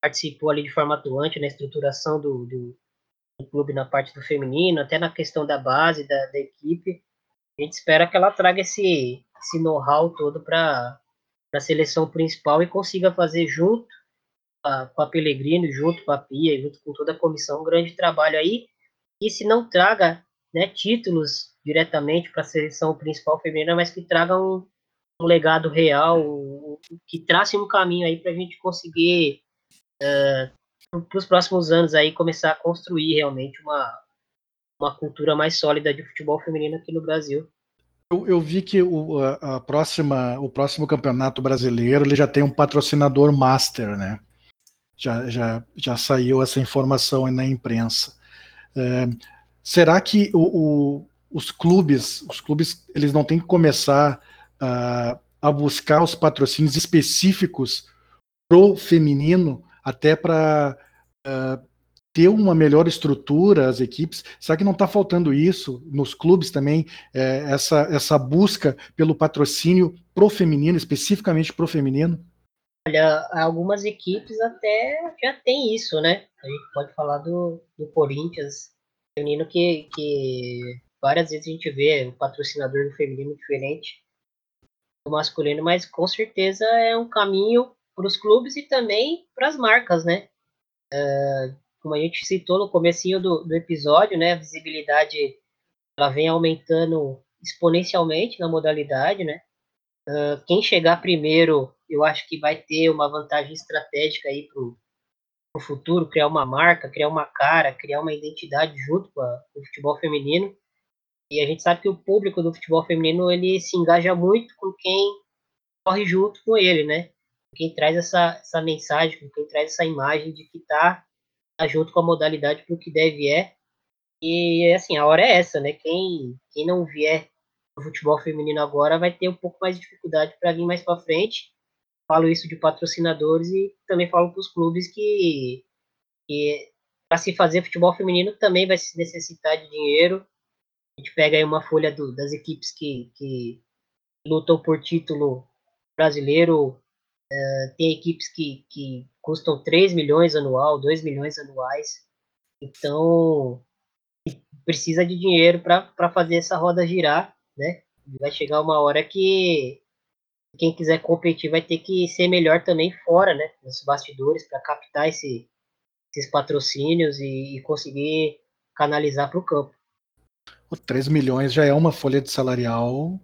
Speaker 5: participou ali de forma atuante na estruturação do, do, do clube na parte do feminino, até na questão da base da, da equipe. A gente espera que ela traga esse, esse know-how todo para a seleção principal e consiga fazer junto a, com a Pellegrino, junto com a Pia, junto com toda a comissão, um grande trabalho aí. E se não traga né, títulos diretamente para a seleção principal feminina, mas que traga um, um legado real, que trace um caminho aí para a gente conseguir, uh, para os próximos anos aí, começar a construir realmente uma, uma cultura mais sólida de futebol feminino aqui no Brasil.
Speaker 3: Eu, eu vi que o, a, próxima, o próximo campeonato brasileiro ele já tem um patrocinador master, né? Já, já, já saiu essa informação na imprensa. É, será que o, os clubes, os clubes, eles não têm que começar a, a buscar os patrocínios específicos pro feminino, até para uh, ter uma melhor estrutura as equipes? Será que não está faltando isso nos clubes também, é, essa, essa busca pelo patrocínio pro feminino, especificamente pro feminino?
Speaker 5: Olha, algumas equipes até já tem isso, né? A gente pode falar do, do Corinthians feminino que, que várias vezes a gente vê o patrocinador do feminino diferente do masculino, mas com certeza é um caminho para os clubes e também para as marcas, né? Uh, como a gente citou no comecinho do, do episódio, né, a visibilidade ela vem aumentando exponencialmente na modalidade, né? Uh, quem chegar primeiro, eu acho que vai ter uma vantagem estratégica aí pro, pro futuro, criar uma marca, criar uma cara, criar uma identidade junto com, a, com o futebol feminino. E a gente sabe que o público do futebol feminino ele se engaja muito com quem corre junto com ele, né? Quem traz essa, essa mensagem, quem traz essa imagem de que tá Tá junto com a modalidade para o que deve é. E assim, a hora é essa, né? Quem, quem não vier no futebol feminino agora vai ter um pouco mais de dificuldade para vir mais para frente. Falo isso de patrocinadores e também falo para os clubes que, que para se fazer futebol feminino também vai se necessitar de dinheiro. A gente pega aí uma folha do, das equipes que, que lutam por título brasileiro, Uh, tem equipes que, que custam 3 milhões anual, 2 milhões anuais. Então, precisa de dinheiro para fazer essa roda girar, né? Vai chegar uma hora que quem quiser competir vai ter que ser melhor também fora, né? Nos bastidores, para captar esse, esses patrocínios e, e conseguir canalizar para o campo.
Speaker 3: 3 milhões já é uma folha de salarial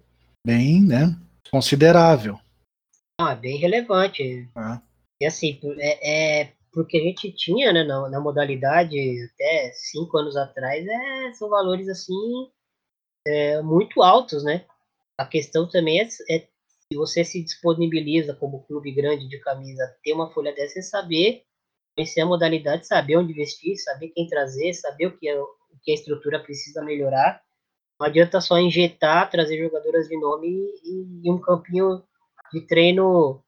Speaker 3: bem, né? Considerável.
Speaker 5: É bem relevante. Ah. E assim, é, é, porque a gente tinha, né, na, na, modalidade até cinco anos atrás, é, são valores assim é, muito altos, né? A questão também é, é se você se disponibiliza como clube grande de camisa ter uma folha dessa, é saber conhecer a modalidade, saber onde investir, saber quem trazer, saber o que, é, o que a estrutura precisa melhorar. Não adianta só injetar, trazer jogadoras de nome e, e um campinho de treino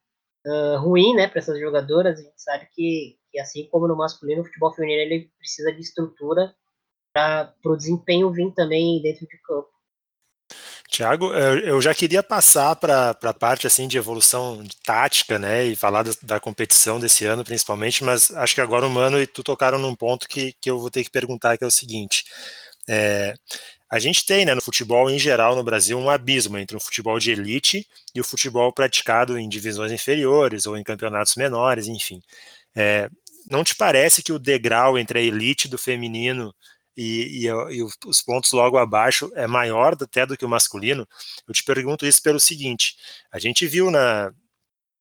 Speaker 5: uh, ruim, né, para essas jogadoras. A gente sabe que, que, assim como no masculino, o futebol feminino ele precisa de estrutura para o desempenho vir também dentro de campo.
Speaker 2: Tiago, eu já queria passar para a parte assim de evolução de tática, né, e falar da, competição desse ano principalmente, mas acho que agora o Mano e tu tocaram num ponto que, que eu vou ter que perguntar, que é o seguinte, é, a gente tem, né, no futebol em geral no Brasil, um abismo entre o futebol de elite e o futebol praticado em divisões inferiores ou em campeonatos menores, enfim. É, não te parece que o degrau entre a elite do feminino e, e, e, os pontos logo abaixo é maior até do que o masculino? Eu te pergunto isso pelo seguinte: a gente viu na,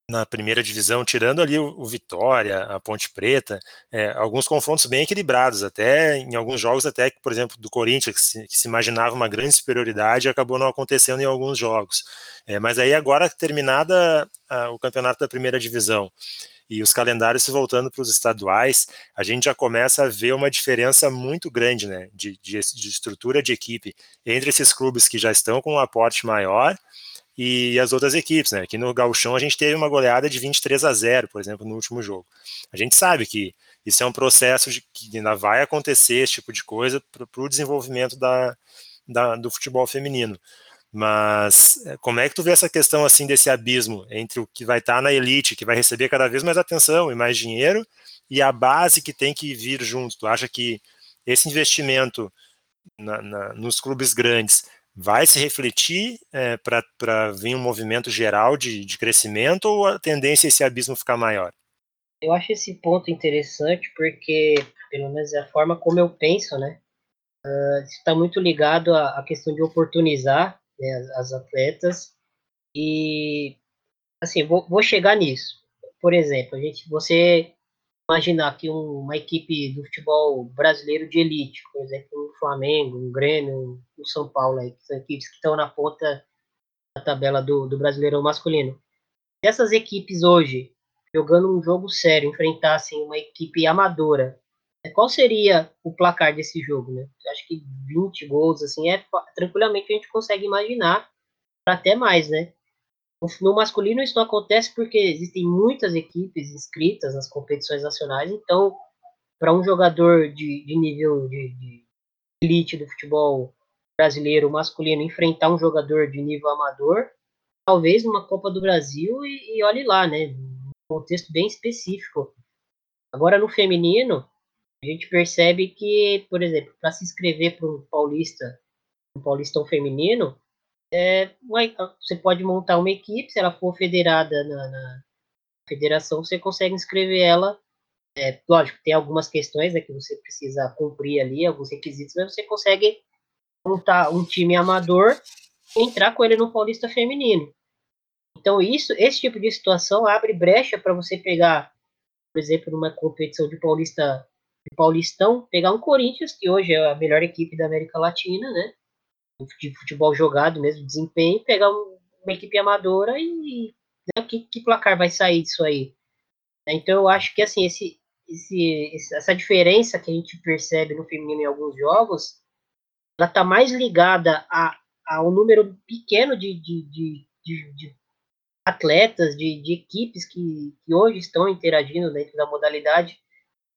Speaker 2: na primeira divisão, tirando ali o, o Vitória, a Ponte Preta, é, alguns confrontos bem equilibrados, até em alguns jogos, até por exemplo, do Corinthians, que se, que se imaginava uma grande superioridade, acabou não acontecendo em alguns jogos. É, mas aí agora, terminada a, o campeonato da primeira divisão, e os calendários se voltando para os estaduais, a gente já começa a ver uma diferença muito grande né, de, de, de estrutura de equipe entre esses clubes que já estão com um aporte maior e as outras equipes, né? Aqui no Gauchão a gente teve uma goleada de 23 a 0, por exemplo, no último jogo. A gente sabe que isso é um processo de, que ainda vai acontecer, esse tipo de coisa, para o desenvolvimento da, da, do futebol feminino. Mas é, como é que tu vê essa questão assim desse abismo entre o que vai estar tá na elite, que vai receber cada vez mais atenção e mais dinheiro, e a base que tem que vir junto? Tu acha que esse investimento na, na, nos clubes grandes vai se refletir é, para vir um movimento geral de, de crescimento ou a tendência é esse abismo ficar maior?
Speaker 5: Eu acho esse ponto interessante porque, pelo menos é a forma como eu penso, né? Uh, está muito ligado à, à, questão de oportunizar né, as, as, atletas e, assim, vou, vou chegar nisso. Por exemplo, a gente, você imaginar que um, uma equipe do futebol brasileiro de elite, por exemplo, um Flamengo, um Grêmio, um São Paulo, aí, que são equipes que estão na ponta da tabela do, do brasileiro masculino. Se essas equipes hoje, jogando um jogo sério, enfrentassem uma equipe amadora, qual seria o placar desse jogo, né? Acho que 20 gols, assim, é tranquilamente a gente consegue imaginar, até mais, né? No masculino isso não acontece porque existem muitas equipes inscritas nas competições nacionais, então para um jogador de, de nível de, de, elite do futebol brasileiro masculino enfrentar um jogador de nível amador, talvez numa Copa do Brasil e, e olhe lá, né? Um contexto bem específico. Agora no feminino, a gente percebe que, por exemplo, para se inscrever para um paulista, um paulistão feminino, é, você pode montar uma equipe, se ela for federada na, na federação, você consegue inscrever ela. É, lógico, tem algumas questões né, que você precisa cumprir ali, alguns requisitos, mas você consegue montar um time amador e entrar com ele no Paulista Feminino. Então, isso, esse tipo de situação abre brecha para você pegar, por exemplo, numa competição de Paulista Paulistão, pegar um Corinthians, que hoje é a melhor equipe da América Latina, né? de futebol jogado mesmo, desempenho, pegar uma equipe amadora e né, que, que, placar vai sair disso aí. Então eu acho que assim, esse, esse, essa diferença que a gente percebe no feminino em alguns jogos, ela está mais ligada a, a um número pequeno de, de, de, de, atletas, de, de equipes que, que hoje estão interagindo dentro da modalidade,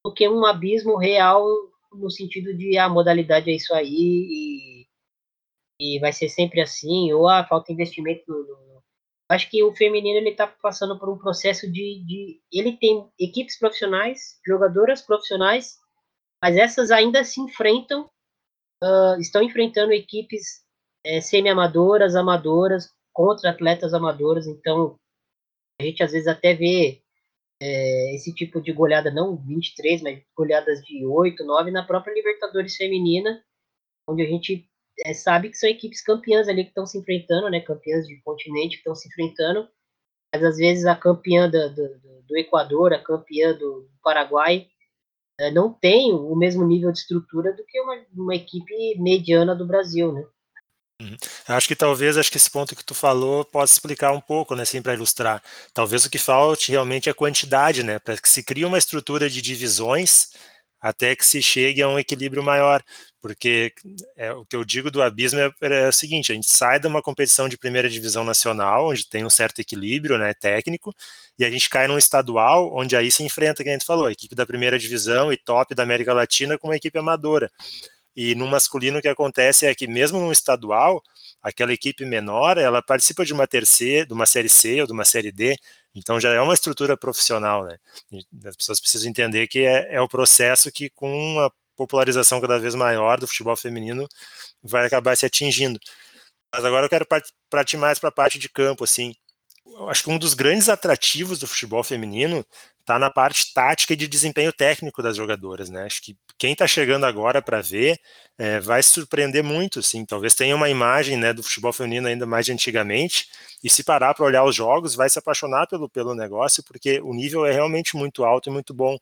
Speaker 5: do que um abismo real no sentido de a ah, modalidade é isso aí e e vai ser sempre assim, ou a ah, falta investimento no, no, Acho que o feminino ele está passando por um processo de, de. Ele tem equipes profissionais, jogadoras profissionais, mas essas ainda se enfrentam, uh, estão enfrentando equipes é, semi-amadoras, amadoras, contra atletas amadoras, então a gente às vezes até vê é, esse tipo de goleada, não 23, mas goleadas de 8, 9 na própria Libertadores Feminina, onde a gente é, sabe que são equipes campeãs ali que estão se enfrentando, né? Campeãs de continente que estão se enfrentando. Mas às vezes a campeã do, do, do Equador, a campeã do Paraguai, é, não tem o mesmo nível de estrutura do que uma, uma equipe mediana do Brasil, né?
Speaker 2: Uhum. Acho que talvez acho que esse ponto que tu falou possa explicar um pouco, né, assim, para ilustrar. Talvez o que falte realmente é a quantidade, né, para que se crie uma estrutura de divisões até que se chegue a um equilíbrio maior, porque é, o que eu digo do abismo é, é, o seguinte, a gente sai de uma competição de primeira divisão nacional, onde tem um certo equilíbrio né, técnico, e a gente cai num estadual, onde aí se enfrenta, que a gente falou, a equipe da primeira divisão e top da América Latina com uma equipe amadora. E no masculino o que acontece é que mesmo no estadual, aquela equipe menor, ela participa de uma terceira, de uma série C ou de uma série D, então já é uma estrutura profissional, né? as pessoas precisam entender que é, é o processo que com uma popularização cada vez maior do futebol feminino vai acabar se atingindo. Mas agora eu quero partir mais para a parte de campo, assim. Acho que um dos grandes atrativos do futebol feminino está na parte tática e de desempenho técnico das jogadoras, né? Acho que quem está chegando agora para ver é, vai se surpreender muito, sim. Talvez tenha uma imagem né, do futebol feminino ainda mais de antigamente, e se parar para olhar os jogos, vai se apaixonar pelo, pelo negócio, porque o nível é realmente muito alto e muito bom.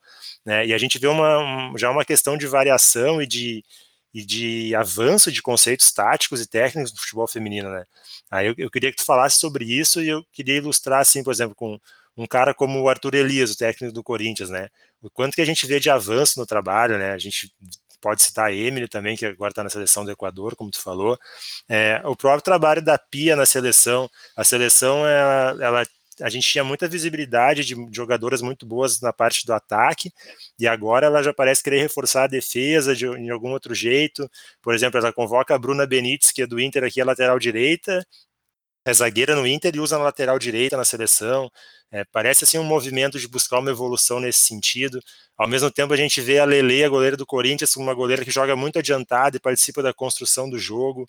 Speaker 2: Né? E a gente vê uma, um, já uma questão de variação e de, e de avanço de conceitos táticos e técnicos do futebol feminino, né? Aí eu, eu, queria que tu falasse sobre isso e eu queria ilustrar, assim, por exemplo, com um cara como o Arthur Elias, o técnico do Corinthians, né? O quanto que a gente vê de avanço no trabalho, né? A gente pode citar a Emily também, que agora está na seleção do Equador, como tu falou. É, o próprio trabalho da Pia na seleção. A seleção, ela, ela a gente tinha muita visibilidade de jogadoras muito boas na parte do ataque, e agora ela já parece querer reforçar a defesa de, de algum outro jeito. Por exemplo, ela convoca a Bruna Benítez, que é do Inter aqui, a lateral direita, é zagueira no Inter e usa na lateral direita na seleção. É, parece assim um movimento de buscar uma evolução nesse sentido. Ao mesmo tempo, a gente vê a Lele, a goleira do Corinthians, uma goleira que joga muito adiantada e participa da construção do jogo.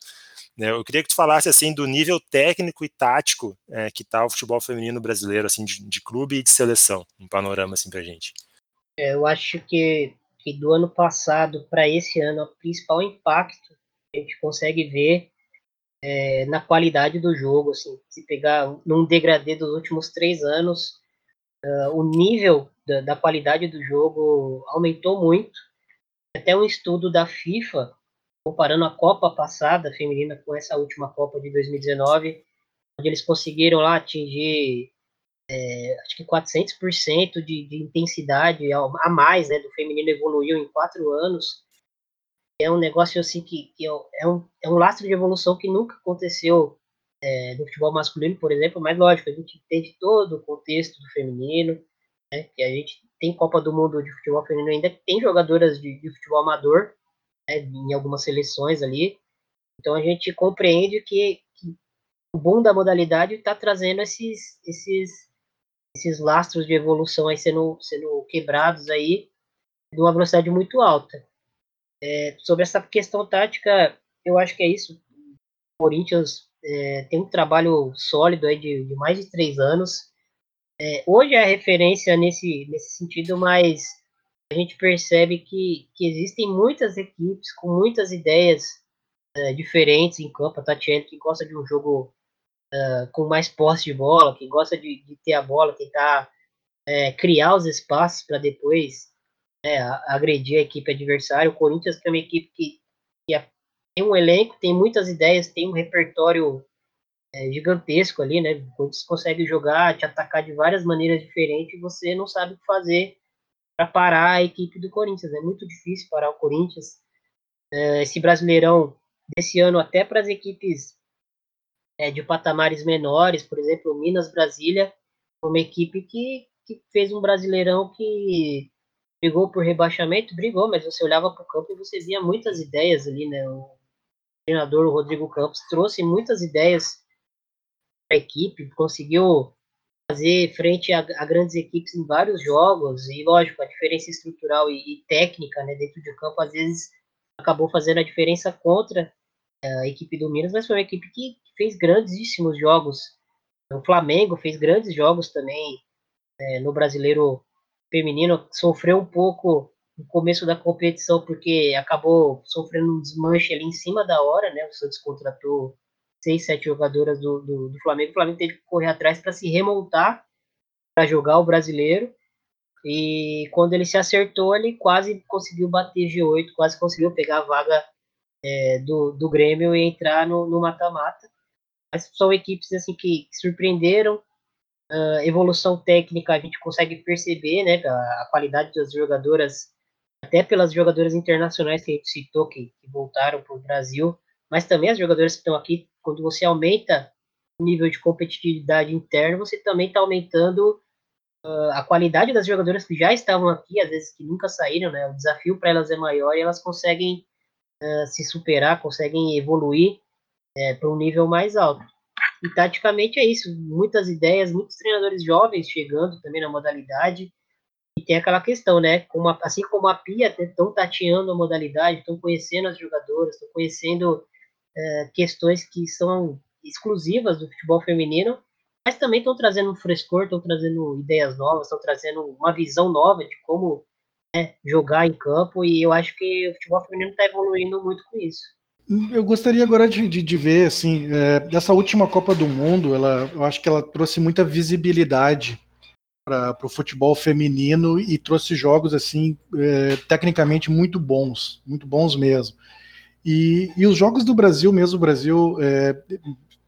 Speaker 2: Né? Eu queria que tu falasse assim do nível técnico e tático é, que está o futebol feminino brasileiro, assim, de, de, clube e de seleção, um panorama assim para gente.
Speaker 5: É, eu acho que, que do ano passado para esse ano, o principal impacto que a gente consegue ver é, na qualidade do jogo. Assim, se pegar num degradê dos últimos três anos, uh, o nível da, da, qualidade do jogo aumentou muito. Até um estudo da FIFA, comparando a Copa passada feminina com essa última Copa de 2019, onde eles conseguiram lá atingir é, acho que 400% de, de intensidade a mais, né, do feminino evoluiu em quatro anos é um negócio assim que, que é, um, é um lastro de evolução que nunca aconteceu é, no futebol masculino, por exemplo, mas lógico, a gente entende todo o contexto do feminino, né, que a gente tem Copa do Mundo de futebol feminino ainda, tem jogadoras de, de futebol amador né, em algumas seleções ali, então a gente compreende que, que o boom da modalidade está trazendo esses, esses, esses lastros de evolução aí sendo, sendo quebrados aí de uma velocidade muito alta. É, sobre essa questão tática, eu acho que é isso. O Corinthians é, tem um trabalho sólido aí de, de mais de três anos. É, hoje é referência nesse, nesse sentido, mas a gente percebe que, que existem muitas equipes com muitas ideias é, diferentes em campo. A Tatiana que gosta de um jogo uh, com mais posse de bola, que gosta de, de ter a bola, tentar é, criar os espaços para depois né, agredir a equipe adversária. O Corinthians que é uma equipe que, que é, tem um elenco, tem muitas ideias, tem um repertório é, gigantesco ali, né? O Corinthians consegue jogar, te atacar de várias maneiras diferentes e você não sabe o que fazer para parar a equipe do Corinthians. É muito difícil parar o Corinthians. É, esse Brasileirão desse ano, até para as equipes é, de patamares menores, por exemplo, Minas Brasília, uma equipe que, que fez um Brasileirão que brigou por rebaixamento, brigou, mas você olhava para o campo e você via muitas ideias ali, né? O treinador o Rodrigo Campos trouxe muitas ideias para a equipe, conseguiu fazer frente a, a, grandes equipes em vários jogos e lógico a diferença estrutural e, e, técnica, né, dentro de campo às vezes acabou fazendo a diferença contra a equipe do Minas, mas foi uma equipe que fez grandíssimos jogos. O Flamengo fez grandes jogos também é, no Brasileiro feminino sofreu um pouco no começo da competição, porque acabou sofrendo um desmanche ali em cima da hora, né? O Santos contratou seis, sete jogadoras do, do, do Flamengo. O Flamengo teve que correr atrás para se remontar para jogar o brasileiro. E quando ele se acertou, ele quase conseguiu bater G8, quase conseguiu pegar a vaga é, do, do Grêmio e entrar no mata-mata. Mas são equipes assim que surpreenderam, uh, evolução técnica a gente consegue perceber, né, a, a, qualidade das jogadoras, até pelas jogadoras internacionais que a gente citou, que, que voltaram para o Brasil, mas também as jogadoras que estão aqui, quando você aumenta o nível de competitividade interna, você também está aumentando uh, a qualidade das jogadoras que já estavam aqui, às vezes que nunca saíram, né, o desafio para elas é maior e elas conseguem uh, se superar, conseguem evoluir, é, para um nível mais alto. E taticamente é isso, muitas ideias, muitos treinadores jovens chegando também na modalidade. E tem aquela questão, né? Como a, assim como a Pia estão tateando a modalidade, estão conhecendo as jogadoras, estão conhecendo é, questões que são exclusivas do futebol feminino, mas também estão trazendo um frescor, estão trazendo ideias novas, estão trazendo uma visão nova de como né, jogar em campo, e eu acho que o futebol feminino está evoluindo muito com isso.
Speaker 3: Eu gostaria agora de, de, de ver, assim, é, dessa última Copa do Mundo, ela, eu acho que ela trouxe muita visibilidade para o futebol feminino e trouxe jogos, assim, é, tecnicamente muito bons, muito bons mesmo. E, e, os jogos do Brasil mesmo, o Brasil é,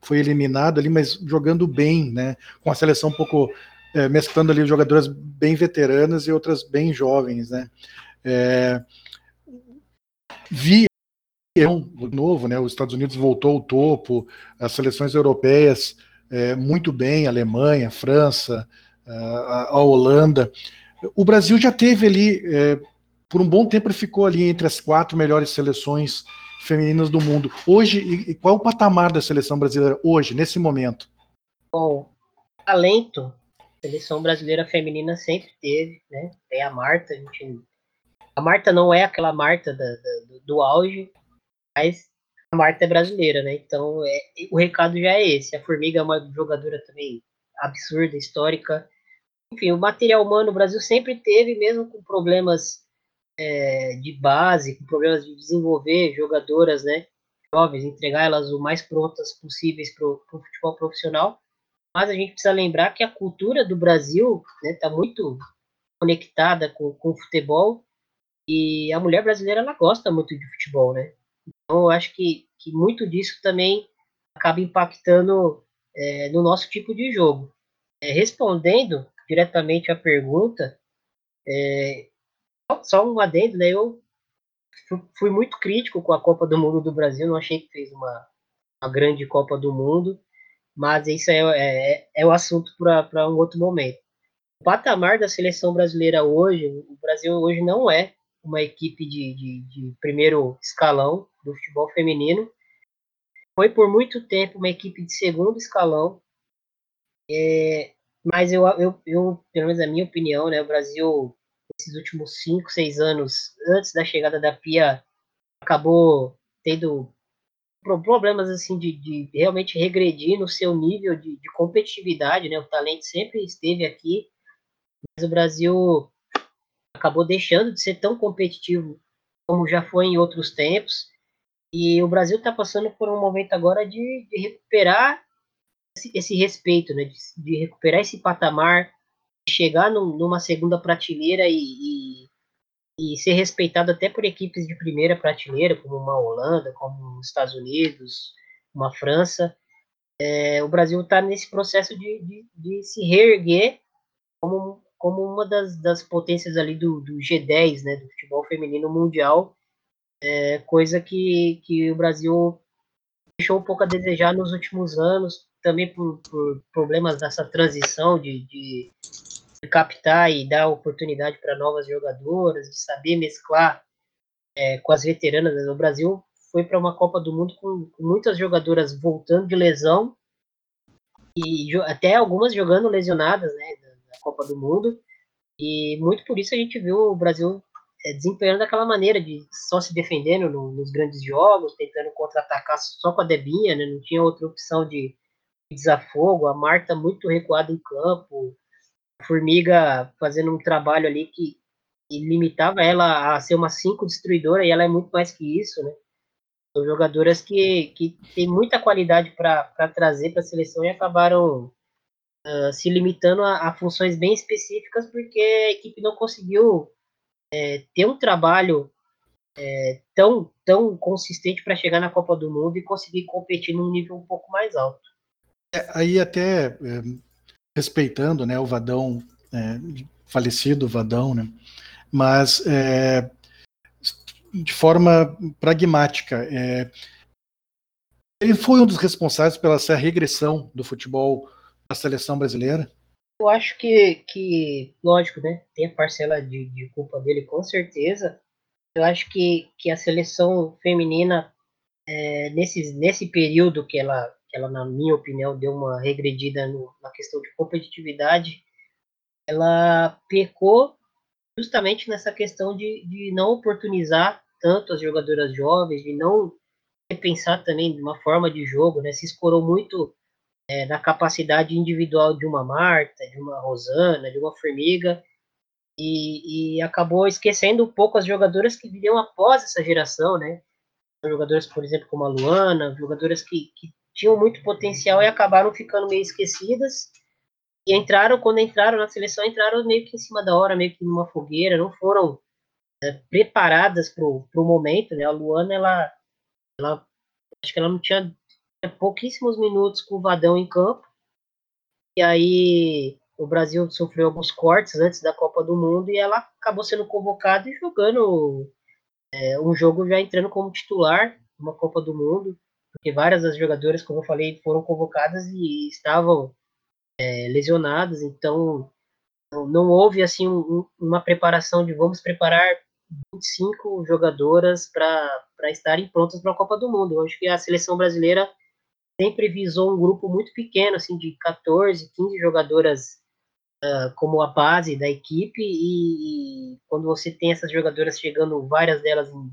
Speaker 3: foi eliminado ali, mas jogando bem, né, com a seleção um pouco, é, mesclando ali jogadoras bem veteranas e outras bem jovens, né. É, vi novo, né? Os Estados Unidos voltou ao topo, as seleções europeias é, muito bem, Alemanha, França, a, a, Holanda. O Brasil já teve ali, é, por um bom tempo, ele ficou ali entre as quatro melhores seleções femininas do mundo. Hoje, e, qual é o patamar da seleção brasileira hoje, nesse momento?
Speaker 5: Bom, talento, a seleção brasileira feminina sempre teve, né? Tem a Marta, a gente a Marta não é aquela Marta da, da, do auge, mas a Marta é brasileira, né? Então é, o recado já é esse. A Formiga é uma jogadora também absurda, histórica. Enfim, o material humano o Brasil sempre teve, mesmo com problemas é, de base, com problemas de desenvolver jogadoras, né? Jovens, entregar elas o mais prontas possíveis para o futebol profissional. Mas a gente precisa lembrar que a cultura do Brasil está né, muito conectada com, com o futebol e a mulher brasileira ela gosta muito de futebol, né? Então, eu acho que, que muito disso também acaba impactando é, no nosso tipo de jogo. É, respondendo diretamente à pergunta, é, só um adendo, né? Eu fui muito crítico com a Copa do Mundo do Brasil, não achei que fez uma, uma grande Copa do Mundo, mas isso é, é, é o assunto para um outro momento. O patamar da seleção brasileira hoje, o Brasil hoje não é uma equipe de, de, de primeiro escalão do futebol feminino. Foi por muito tempo uma equipe de segundo escalão. É, mas eu, eu, eu, pelo menos na minha opinião, né, o Brasil, nesses últimos cinco, seis anos, antes da chegada da Pia, acabou tendo problemas assim de, de realmente regredir no seu nível de, de, competitividade, né? O talento sempre esteve aqui, mas o Brasil acabou deixando de ser tão competitivo como já foi em outros tempos. E o Brasil está passando por um momento agora de, de recuperar esse, esse, respeito, né? De, de, recuperar esse patamar, de chegar num, numa segunda prateleira e, e, e, ser respeitado até por equipes de primeira prateleira, como uma Holanda, como os Estados Unidos, uma França. É, o Brasil está nesse processo de, de, de, se reerguer como, como uma das, das potências ali do, do G10, né, do futebol feminino mundial, é, coisa que, que o Brasil deixou um pouco a desejar nos últimos anos, também por, por problemas dessa transição de, de, de, captar e dar oportunidade para novas jogadoras, de saber mesclar é, com as veteranas. O Brasil foi para uma Copa do Mundo com, com, muitas jogadoras voltando de lesão e até algumas jogando lesionadas, né, na Copa do Mundo. E muito por isso a gente viu o Brasil é, desempenhando daquela maneira de só se defendendo no, nos grandes jogos, tentando contra-atacar só com a Debinha, né? não tinha outra opção de, de desafogo. A Marta muito recuada em campo, a Formiga fazendo um trabalho ali que, que limitava ela a ser uma cinco destruidora e ela é muito mais que isso, né? São jogadoras que, que têm muita qualidade para trazer para a seleção e acabaram uh, se limitando a, a, funções bem específicas porque a equipe não conseguiu é, ter um trabalho é, tão, tão consistente para chegar na Copa do Mundo e conseguir competir num nível um pouco mais alto.
Speaker 3: É, aí até é, respeitando né, o Vadão, é, falecido Vadão, né, mas é, de forma pragmática, ele foi um dos responsáveis pela essa regressão do futebol da seleção brasileira?
Speaker 5: Eu acho que, que lógico, né? Tem a parcela de, de culpa dele, com certeza. Eu acho que, que a seleção feminina é, nesse, nesse período que ela, que ela, na minha opinião, deu uma regredida no, na questão de competitividade, ela pecou justamente nessa questão de, de não oportunizar tanto as jogadoras jovens, de não repensar também de uma forma de jogo, né? Se escorou muito é, na capacidade individual de uma Marta, de uma Rosana, de uma Formiga, e, e, acabou esquecendo um pouco as jogadoras que viriam após essa geração, né? Jogadoras, por exemplo, como a Luana, jogadoras que, que tinham muito potencial e acabaram ficando meio esquecidas. E entraram, quando entraram na seleção, entraram meio que em cima da hora, meio que numa fogueira, não foram é, preparadas para o momento, né? A Luana, ela, ela, acho que ela não tinha pouquíssimos minutos com o Vadão em campo. E aí o Brasil sofreu alguns cortes antes da Copa do Mundo e ela acabou sendo convocada e jogando é, um jogo já entrando como titular numa Copa do Mundo, porque várias das jogadoras, como eu falei, foram convocadas e estavam é, lesionadas, então não, não houve assim um, uma preparação de vamos preparar 25 jogadoras para estarem prontas para a Copa do Mundo. Eu acho que a seleção brasileira sempre visou um grupo muito pequeno, assim, de 14, 15 jogadoras uh, como a base da equipe e, e, quando você tem essas jogadoras chegando, várias delas em,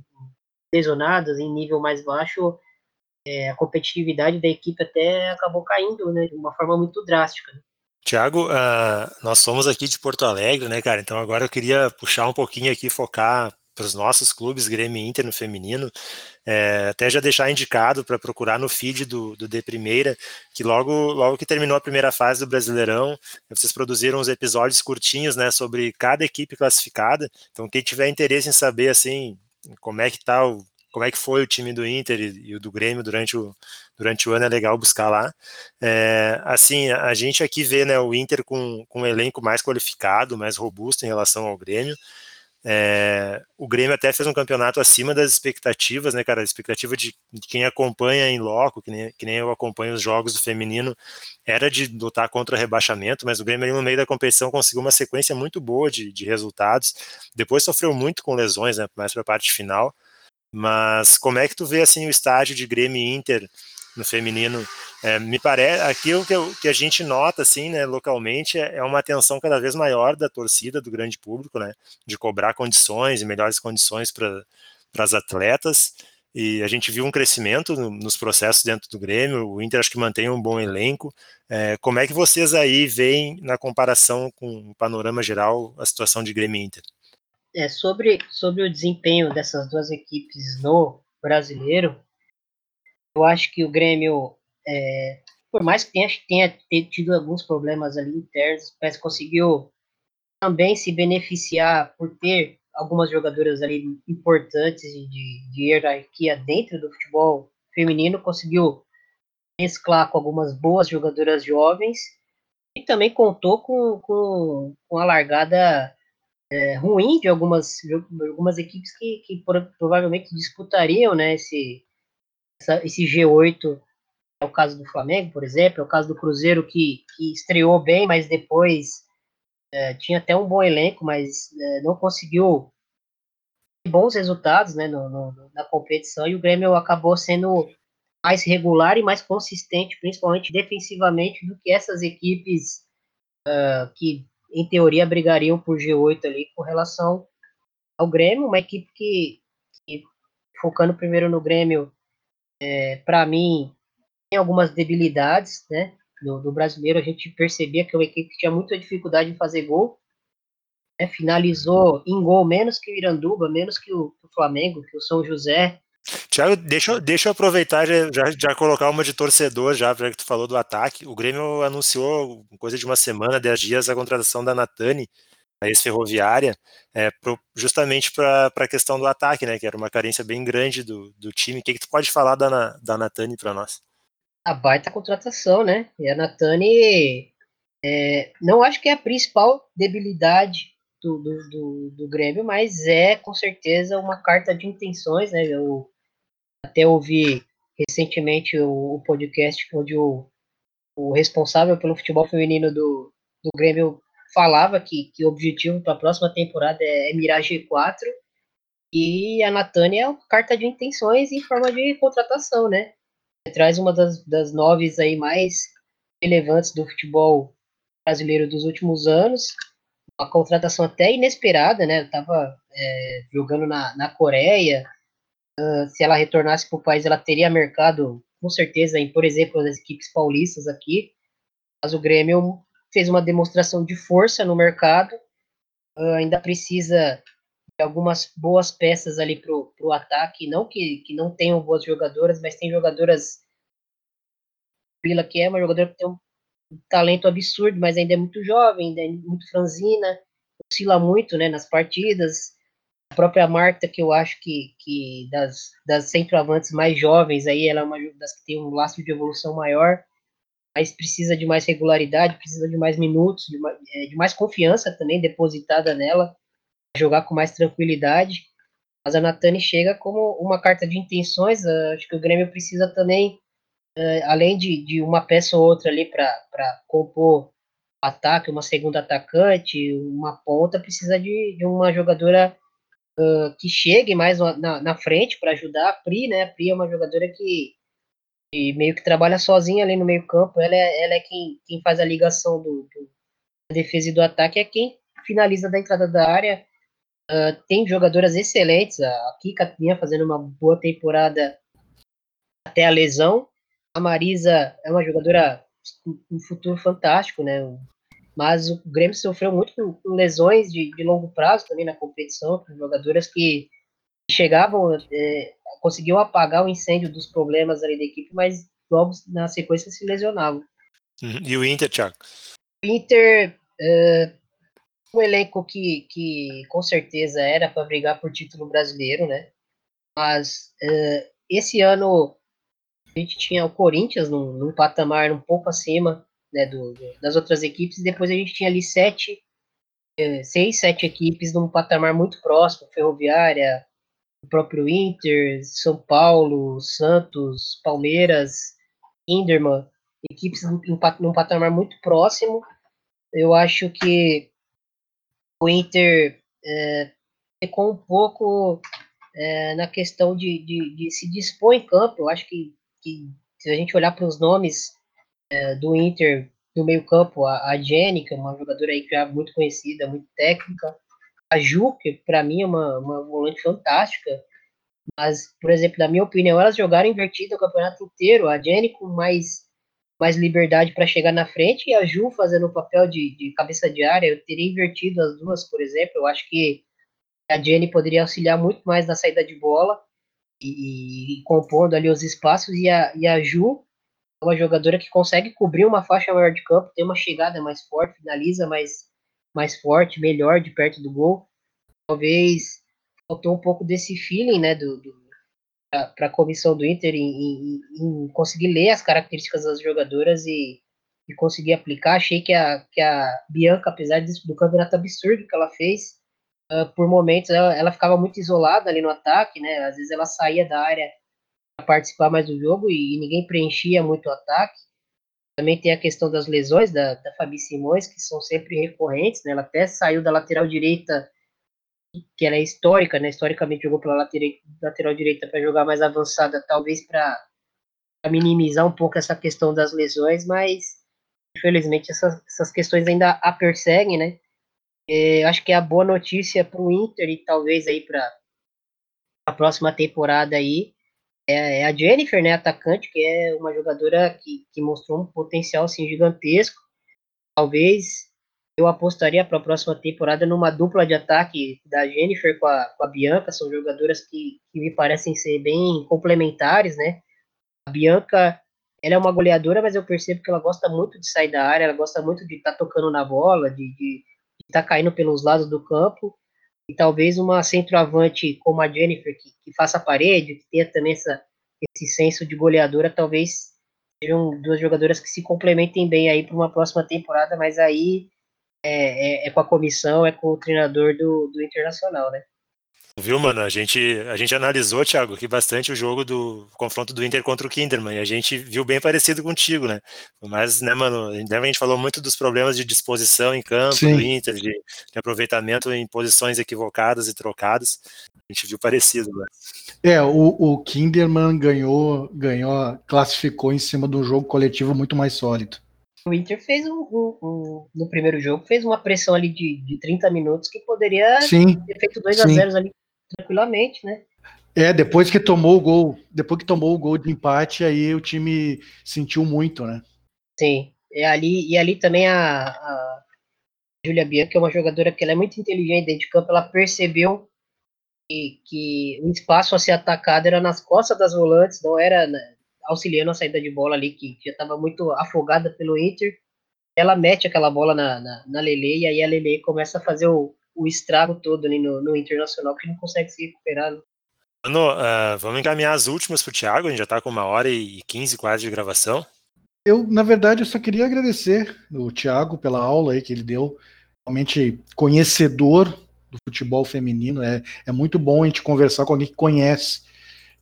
Speaker 5: lesionadas, em nível mais baixo, é, a competitividade da equipe até acabou caindo, né, de uma forma muito drástica. Né?
Speaker 2: Tiago, uh, nós somos aqui de Porto Alegre, né, cara? Então agora eu queria puxar um pouquinho aqui, focar para os nossos clubes, Grêmio e Inter no feminino, é, até já deixar indicado para procurar no feed do, do De Primeira, que logo, logo que terminou a primeira fase do Brasileirão, vocês produziram uns episódios curtinhos, né, sobre cada equipe classificada, então quem tiver interesse em saber, assim, como é que tá o, como é que foi o time do Inter e, e o do Grêmio durante o, durante o ano, é legal buscar lá. É, assim, a gente aqui vê, né, o Inter com, com um elenco mais qualificado, mais robusto em relação ao Grêmio, é, o Grêmio até fez um campeonato acima das expectativas, né, cara? A expectativa de, quem acompanha em loco, que nem, que nem, eu acompanho os jogos do feminino, era de lutar contra o rebaixamento, mas o Grêmio ali no meio da competição conseguiu uma sequência muito boa de, de resultados. Depois sofreu muito com lesões, né, mais para a parte final. Mas como é que tu vê assim o estágio de Grêmio e Inter no feminino. É, me parece, aquilo que, eu, que, a gente nota, assim, né, localmente, é, é, uma atenção cada vez maior da torcida, do grande público, né, de cobrar condições e melhores condições para as atletas. E a gente viu um crescimento no, nos processos dentro do Grêmio. O Inter acho que mantém um bom elenco. É, como é que vocês aí veem, na comparação com o panorama geral, a situação de Grêmio Inter?
Speaker 5: É, sobre, sobre o desempenho dessas duas equipes no brasileiro, eu acho que o Grêmio, é, por mais que tenha, tenha, tido alguns problemas ali internos, que conseguiu também se beneficiar por ter algumas jogadoras ali importantes de, de hierarquia dentro do futebol feminino, conseguiu mesclar com algumas boas jogadoras jovens e também contou com, com, com a largada é, ruim de algumas, de algumas equipes que, que provavelmente disputariam né, esse, essa, esse G8 é o caso do Flamengo, por exemplo, é o caso do Cruzeiro que, que estreou bem, mas depois é, tinha até um bom elenco, mas é, não conseguiu bons resultados né, no, no, na competição e o Grêmio acabou sendo mais regular e mais consistente, principalmente defensivamente, do que essas equipes uh, que, em teoria, brigariam por G8 ali com relação ao Grêmio, uma equipe que, que focando primeiro no Grêmio, é, para mim, tem algumas debilidades, né? Do, do, brasileiro, a gente percebia que é uma equipe que tinha muita dificuldade em fazer gol. Né, finalizou em gol menos que o Iranduba, menos que o, o Flamengo, que o São José.
Speaker 2: Tiago, deixa, deixa eu aproveitar já, já, já colocar uma de torcedor, já, já que tu falou do ataque. O Grêmio anunciou, coisa de uma semana, dez dias, a contratação da Natani, a ex-ferroviária, é, justamente para a questão do ataque, né, que era uma carência bem grande do, do time. O que, que tu pode falar da, da Natani para nós?
Speaker 5: A baita contratação, né? E a Natani, é, não acho que é a principal debilidade do, do, do, do, Grêmio, mas é com certeza uma carta de intenções, né? Eu até ouvi recentemente o, o podcast onde o, o responsável pelo futebol feminino do, do Grêmio falava que, que o objetivo para a próxima temporada é, é mirar G4 E a Natânia é uma carta de intenções em forma de contratação, né? traz uma das, das noves aí mais relevantes do futebol brasileiro dos últimos anos. Uma contratação até inesperada, né? Estava é, jogando na, na Coreia. Uh, se ela retornasse para o país, ela teria mercado, com certeza, em, por exemplo, as equipes paulistas aqui. Mas o Grêmio fez uma demonstração de força no mercado. Uh, ainda precisa de algumas boas peças ali para o ataque. Não que, que não tenham boas jogadoras, mas tem jogadoras. Vila, que é uma jogadora que tem um talento absurdo, mas ainda é muito jovem, ainda é muito franzina, oscila muito né, nas partidas. A própria Marta, que eu acho que, que das, das centroavantes mais jovens, aí ela é uma das que tem um laço de evolução maior, mas precisa de mais regularidade, precisa de mais minutos, de, mais, é, de mais confiança também depositada nela, jogar com mais tranquilidade. Mas a Natani chega como uma carta de intenções, acho que o Grêmio precisa também uh, além de, de uma peça ou outra ali para compor ataque, uma segunda atacante, uma ponta, precisa de, de uma jogadora uh, que chegue mais na, na frente para ajudar a Pri, né? A Pri é uma jogadora que, meio que trabalha sozinha ali no meio campo, ela é, ela é quem, quem faz a ligação do, do da defesa e do ataque, é quem finaliza da entrada da área. Uh, tem jogadoras excelentes, a Kika vinha fazendo uma boa temporada até a lesão, a Marisa é uma jogadora um futuro fantástico, né? Mas o Grêmio sofreu muito com, lesões de, de longo prazo também na competição, com jogadoras que chegavam, é, conseguiam apagar o incêndio dos problemas ali da equipe, mas logo na sequência se lesionavam.
Speaker 2: Uhum. E o Inter, Thiago?
Speaker 5: O Inter, é, um elenco que, que com certeza era para brigar por título brasileiro, né? Mas é, esse ano a gente tinha o Corinthians num, num patamar um pouco acima né, do, das outras equipes, e depois a gente tinha ali sete, é, seis, sete equipes num patamar muito próximo, Ferroviária, o próprio Inter, São Paulo, Santos, Palmeiras, Inderman, equipes num, patamar muito próximo. Eu acho que o Inter é, ficou um pouco é, na questão de, de, de, se dispor em campo. Eu acho que que se a gente olhar para os nomes é, do Inter do meio campo, a, a Jenny, que é uma jogadora aí já muito conhecida, muito técnica, a Ju, que para mim é uma, uma volante fantástica, mas, por exemplo, na minha opinião, elas jogaram invertido o campeonato inteiro, a Jenny com mais, mais liberdade para chegar na frente e a Ju fazendo o papel de, de cabeça de área, eu teria invertido as duas, por exemplo, eu acho que a Jenny poderia auxiliar muito mais na saída de bola, e, e, compondo ali os espaços, e a, e a Ju é uma jogadora que consegue cobrir uma faixa maior de campo, tem uma chegada mais forte, finaliza mais, mais forte, melhor de perto do gol. Talvez faltou um pouco desse feeling, né, do, do para a comissão do Inter em, em, em, conseguir ler as características das jogadoras e, e conseguir aplicar. Achei que a, que a Bianca, apesar do campeonato absurdo que ela fez, uh, por momentos ela, ela, ficava muito isolada ali no ataque, né? Às vezes ela saía da área para participar mais do jogo e, e, ninguém preenchia muito o ataque. Também tem a questão das lesões da, da Fabi Simões, que são sempre recorrentes, né? Ela até saiu da lateral direita, que ela é histórica, né? Historicamente jogou pela lateral, lateral direita para jogar mais avançada, talvez para minimizar um pouco essa questão das lesões, mas infelizmente essas, essas questões ainda a perseguem, né? É, acho que é a boa notícia para o Inter e talvez aí para a próxima temporada aí é, é, a Jennifer, né, atacante, que é uma jogadora que, que mostrou um potencial assim, gigantesco. Talvez eu apostaria para a próxima temporada numa dupla de ataque da Jennifer com a, com a Bianca, são jogadoras que, que me parecem ser bem complementares, né? A Bianca, ela é uma goleadora, mas eu percebo que ela gosta muito de sair da área, ela gosta muito de estar tá tocando na bola, de, de está caindo pelos lados do campo, e talvez uma centroavante como a Jennifer, que, que faça parede, que tenha também essa, esse senso de goleadora, talvez sejam duas jogadoras que se complementem bem aí para uma próxima temporada, mas aí é, é, é, com a comissão, é com o treinador do, do Internacional, né?
Speaker 2: Viu, mano? A gente, a gente analisou, Thiago, aqui bastante o jogo do o confronto do Inter contra o Kinderman, e a gente viu bem parecido contigo, né? Mas, né, mano, a gente falou muito dos problemas de disposição em campo Sim. do Inter, de, de, aproveitamento em posições equivocadas e trocadas. A gente viu parecido, né?
Speaker 3: É, o, o Kinderman ganhou, ganhou, classificou em cima de um jogo coletivo muito mais sólido.
Speaker 5: O Inter fez um, um, um, no primeiro jogo, fez uma pressão ali de, de 30 minutos que poderia
Speaker 3: sim,
Speaker 5: ter feito 2 a 0 ali tranquilamente, né?
Speaker 3: É, depois que tomou o gol, depois que tomou o gol de empate, aí o time sentiu muito, né?
Speaker 5: Sim. E ali, e ali também a, a Julia Bianchi, que é uma jogadora que ela é muito inteligente dentro de campo, ela percebeu que, que o espaço a ser atacado era nas costas das volantes, não era né, auxiliando a saída de bola ali, que já estava muito afogada pelo Inter. Ela mete aquela bola na, na, na Lele e aí a Lele começa a fazer o, o estrago todo ali no, no Internacional que não consegue se recuperar. Né?
Speaker 2: Mano, uh, vamos encaminhar as últimas pro Thiago, a gente já tá com uma hora e quinze quase de gravação.
Speaker 3: Eu, na verdade, eu só queria agradecer o Thiago pela aula aí que ele deu, realmente conhecedor do futebol feminino, é, é muito bom a gente conversar com alguém que conhece,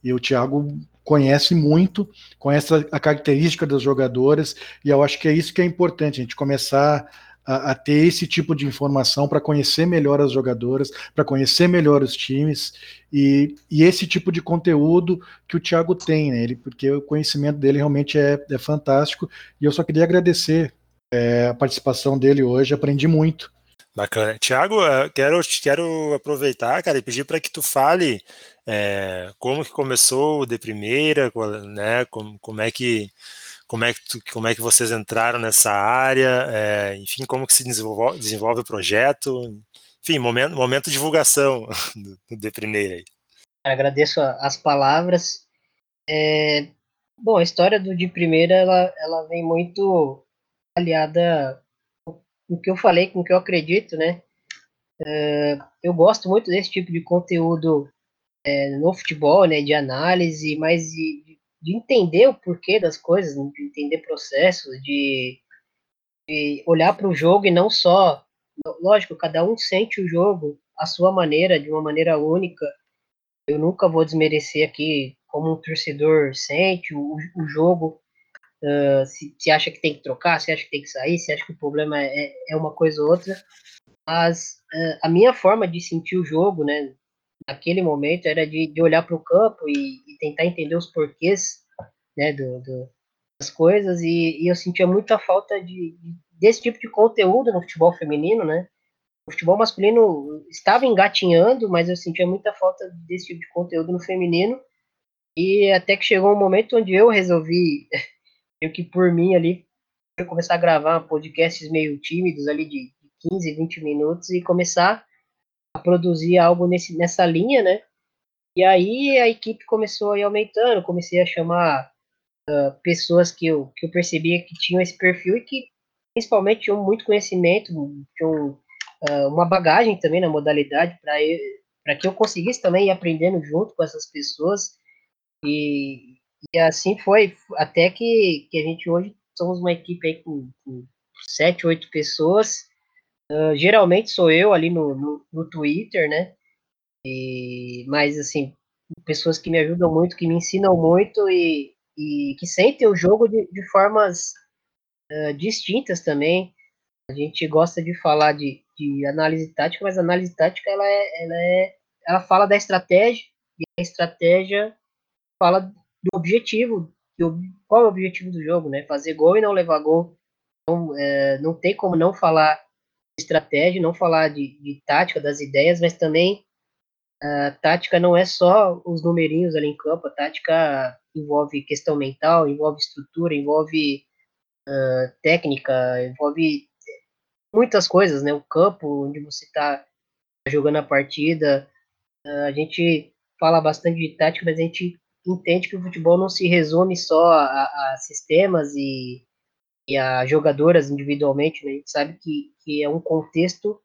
Speaker 3: e o Thiago conhece muito, conhece a característica das jogadoras, e eu acho que é isso que é importante, a gente começar a, a ter esse tipo de informação para conhecer melhor as jogadoras, para conhecer melhor os times e, e, esse tipo de conteúdo que o Thiago tem, né? Ele, porque o conhecimento dele realmente é, é fantástico e eu só queria agradecer é, a participação dele hoje, aprendi muito.
Speaker 2: Bacana. Tiago, quero, quero aproveitar, cara, e pedir para que tu fale é, como que começou De Primeira, né, como, como é que como é que, tu, como é que vocês entraram nessa área, é, enfim, como que se desenvolve, desenvolve o projeto, enfim, momento, momento de divulgação <laughs> do, de primeira aí.
Speaker 5: Agradeço as palavras. É, bom, a história do de primeira, ela, ela vem muito aliada com o que eu falei, com o que eu acredito, né? É, eu gosto muito desse tipo de conteúdo é, no futebol, né, de análise, mas de entender o porquê das coisas, de entender processos, de, de olhar para o jogo e não só. Lógico, cada um sente o jogo à sua maneira, de uma maneira única. Eu nunca vou desmerecer aqui como um torcedor sente o, o jogo. Uh, se, se, acha que tem que trocar, se acha que tem que sair, se acha que o problema é, é uma coisa ou outra. Mas uh, a minha forma de sentir o jogo, né, naquele momento era de, de olhar para o campo e, e, tentar entender os porquês né, do, do das coisas e, e, eu sentia muita falta de, de, desse tipo de conteúdo no futebol feminino, né? O futebol masculino estava engatinhando, mas eu sentia muita falta desse tipo de conteúdo no feminino e até que chegou um momento onde eu resolvi, <laughs> meio que por mim ali, começar a gravar podcasts meio tímidos ali de 15, 20 minutos e começar a produzir algo nesse, nessa linha, né? E aí a equipe começou a ir aumentando, comecei a chamar uh, pessoas que eu, que eu percebia que tinham esse perfil e que principalmente tinham muito conhecimento, tinham uh, uma bagagem também na modalidade para que eu conseguisse também ir aprendendo junto com essas pessoas. E, e assim foi, até que, que a gente hoje somos uma equipe aí com, com sete, oito pessoas, Geralmente sou eu ali no, no, no, Twitter, né? E, mas, assim, pessoas que me ajudam muito, que me ensinam muito e, e que sentem o jogo de, de formas uh, distintas também. A gente gosta de falar de, de análise tática, mas a análise tática ela, é, ela, é, ela fala da estratégia e a estratégia fala do objetivo, qual é o objetivo do jogo, né? Fazer gol e não levar gol. Então, é, não tem como não falar estratégia, não falar de, de tática, das ideias, mas também a tática não é só os numerinhos ali em campo, a tática envolve questão mental, envolve estrutura, envolve uh, técnica, envolve muitas coisas, né? O campo onde você está jogando a partida. Uh, a gente fala bastante de tática, mas a gente entende que o futebol não se resume só a, a sistemas e e a jogadoras individualmente, né? A gente sabe que, que é um contexto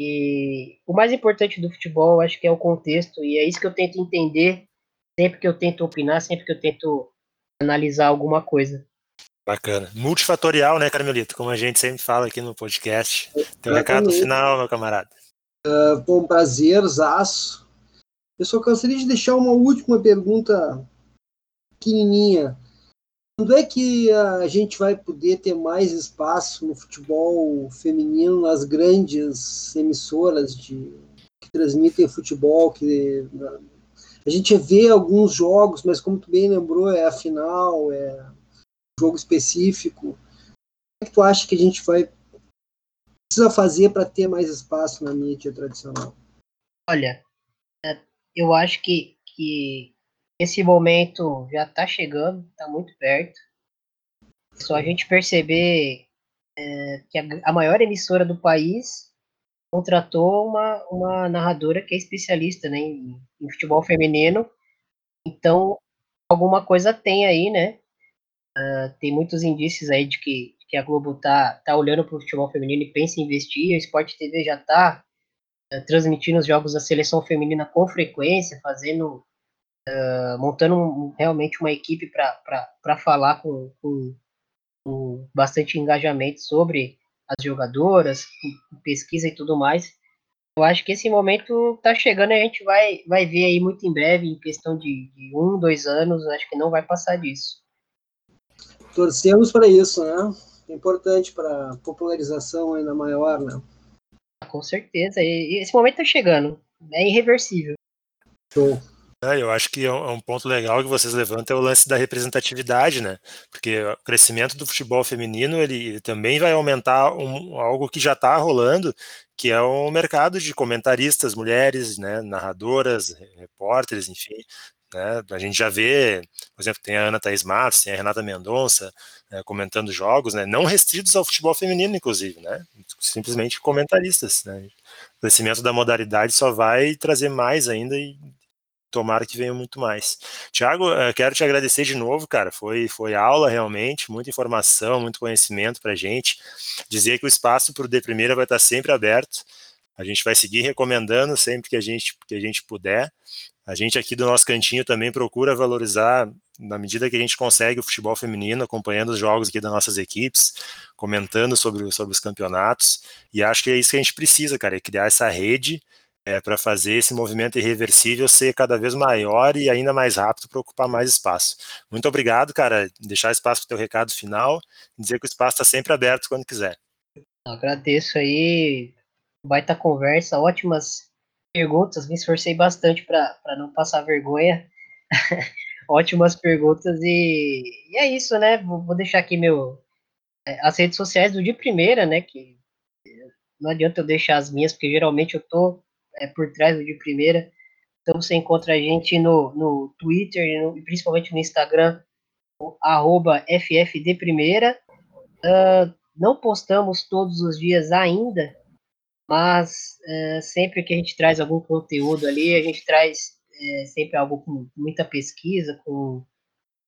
Speaker 5: e o mais importante do futebol, acho que é o contexto, e é isso que eu tento entender sempre que eu tento opinar, sempre que eu tento analisar alguma coisa.
Speaker 2: Bacana. Multifatorial, né, Carmelito? Como a gente sempre fala aqui no podcast. Teu recado final, meu camarada.
Speaker 4: Uh, bom, prazer, Zaço. Eu só gostaria de deixar uma última pergunta pequenininha. Quando é que a gente vai poder ter mais espaço no futebol feminino nas grandes emissoras de, que transmitem futebol? Que, a gente vê alguns jogos, mas como tu bem lembrou, é a final, é um jogo específico. O que, é que tu acha que a gente vai precisa fazer para ter mais espaço na mídia tradicional?
Speaker 5: Olha, é, eu acho que, que esse momento já está chegando, está muito perto. Só a gente perceber é, que a, a, maior emissora do país contratou uma, uma narradora que é especialista né, em, em futebol feminino. Então, alguma coisa tem aí, né? Uh, tem muitos indícios aí de que, que a Globo tá, tá olhando para o futebol feminino e pensa em investir. A Sport TV já está uh, transmitindo os jogos da seleção feminina com frequência, fazendo uh, montando um, realmente uma equipe para falar com, com, com, bastante engajamento sobre as jogadoras, pesquisa e tudo mais. Eu acho que esse momento está chegando e a gente vai, vai ver aí muito em breve, em questão de, de um, dois anos, acho que não vai passar disso.
Speaker 4: Torcemos para isso, né? É importante para popularização ainda maior, né?
Speaker 5: Com certeza. E esse momento está chegando. É irreversível.
Speaker 2: Show. É, eu acho que é, é um ponto legal que vocês levantam é o lance da representatividade, né? Porque o crescimento do futebol feminino ele, também vai aumentar um, algo que já está rolando, que é o mercado de comentaristas mulheres, né? Narradoras, repórteres, enfim. Né? A gente já vê, por exemplo, tem a Ana Thaís Matos, tem a Renata Mendonça né, comentando jogos, né? não restritos ao futebol feminino, inclusive, né? simplesmente comentaristas. Né? O crescimento da modalidade só vai trazer mais ainda e tomara que venha muito mais. Tiago, eh, quero te agradecer de novo, cara. Foi, foi aula realmente, muita informação, muito conhecimento para gente. Dizer que o espaço para o D Primeira vai estar sempre aberto. A gente vai seguir recomendando sempre que a gente, que a gente puder. A gente aqui do nosso cantinho também procura valorizar, na medida que a gente consegue, o futebol feminino, acompanhando os jogos aqui das nossas equipes, comentando sobre, sobre os campeonatos. E acho que é isso que a gente precisa, cara, é criar essa rede é, para fazer esse movimento irreversível ser cada vez maior e ainda mais rápido para ocupar mais espaço. Muito obrigado, cara. Deixar espaço para o teu recado final dizer que o espaço está sempre aberto quando quiser.
Speaker 5: Agradeço aí, baita conversa, ótimas perguntas, me esforcei bastante para não passar vergonha. <laughs> ótimas perguntas e, e, é isso, né? Vou, vou deixar aqui meu é, as redes sociais do de primeira, né? Que não adianta eu deixar as minhas, porque geralmente eu tô é, por trás do de primeira. Então você encontra a gente no, no Twitter e no, principalmente no Instagram, arroba FFDprimeira. Uh, não postamos todos os dias ainda, mas uh, sempre que a gente traz algum conteúdo ali, a gente traz uh, sempre algo com muita pesquisa, com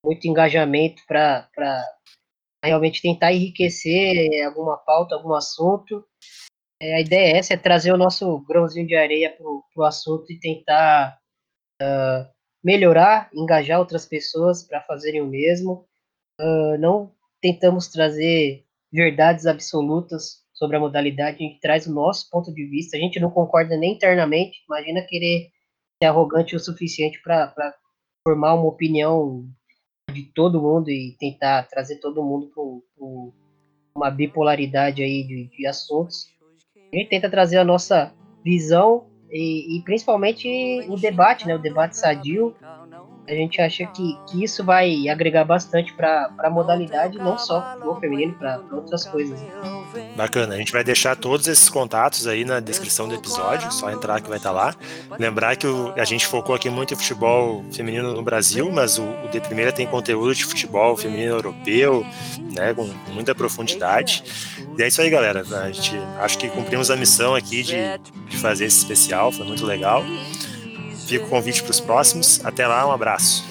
Speaker 5: muito engajamento para realmente tentar enriquecer alguma pauta, algum assunto é, a ideia é essa, é trazer o nosso grãozinho de areia para o assunto e tentar uh, melhorar, engajar outras pessoas para fazerem o mesmo. Uh, não tentamos trazer verdades absolutas sobre a modalidade, a gente traz o nosso ponto de vista, a gente não concorda nem internamente, imagina querer ser arrogante o suficiente para formar uma opinião de todo mundo e tentar trazer todo mundo para uma bipolaridade aí de, de assuntos. A gente tenta trazer a nossa visão e, e principalmente o debate, né? O debate sadio. A gente acha que, que isso vai agregar bastante para a modalidade, não só para o feminino, para outras coisas.
Speaker 2: Bacana, a gente vai deixar todos esses contatos aí na descrição do episódio, só entrar que vai estar tá lá. Lembrar que o, a gente focou aqui muito em futebol feminino no Brasil, mas o, o De Primeira tem conteúdo de futebol feminino europeu, né, com, com muita profundidade. E é isso aí, galera. A gente acho que cumprimos a missão aqui de, de fazer esse especial, foi muito legal. Fica o convite para os próximos. Até lá, um abraço.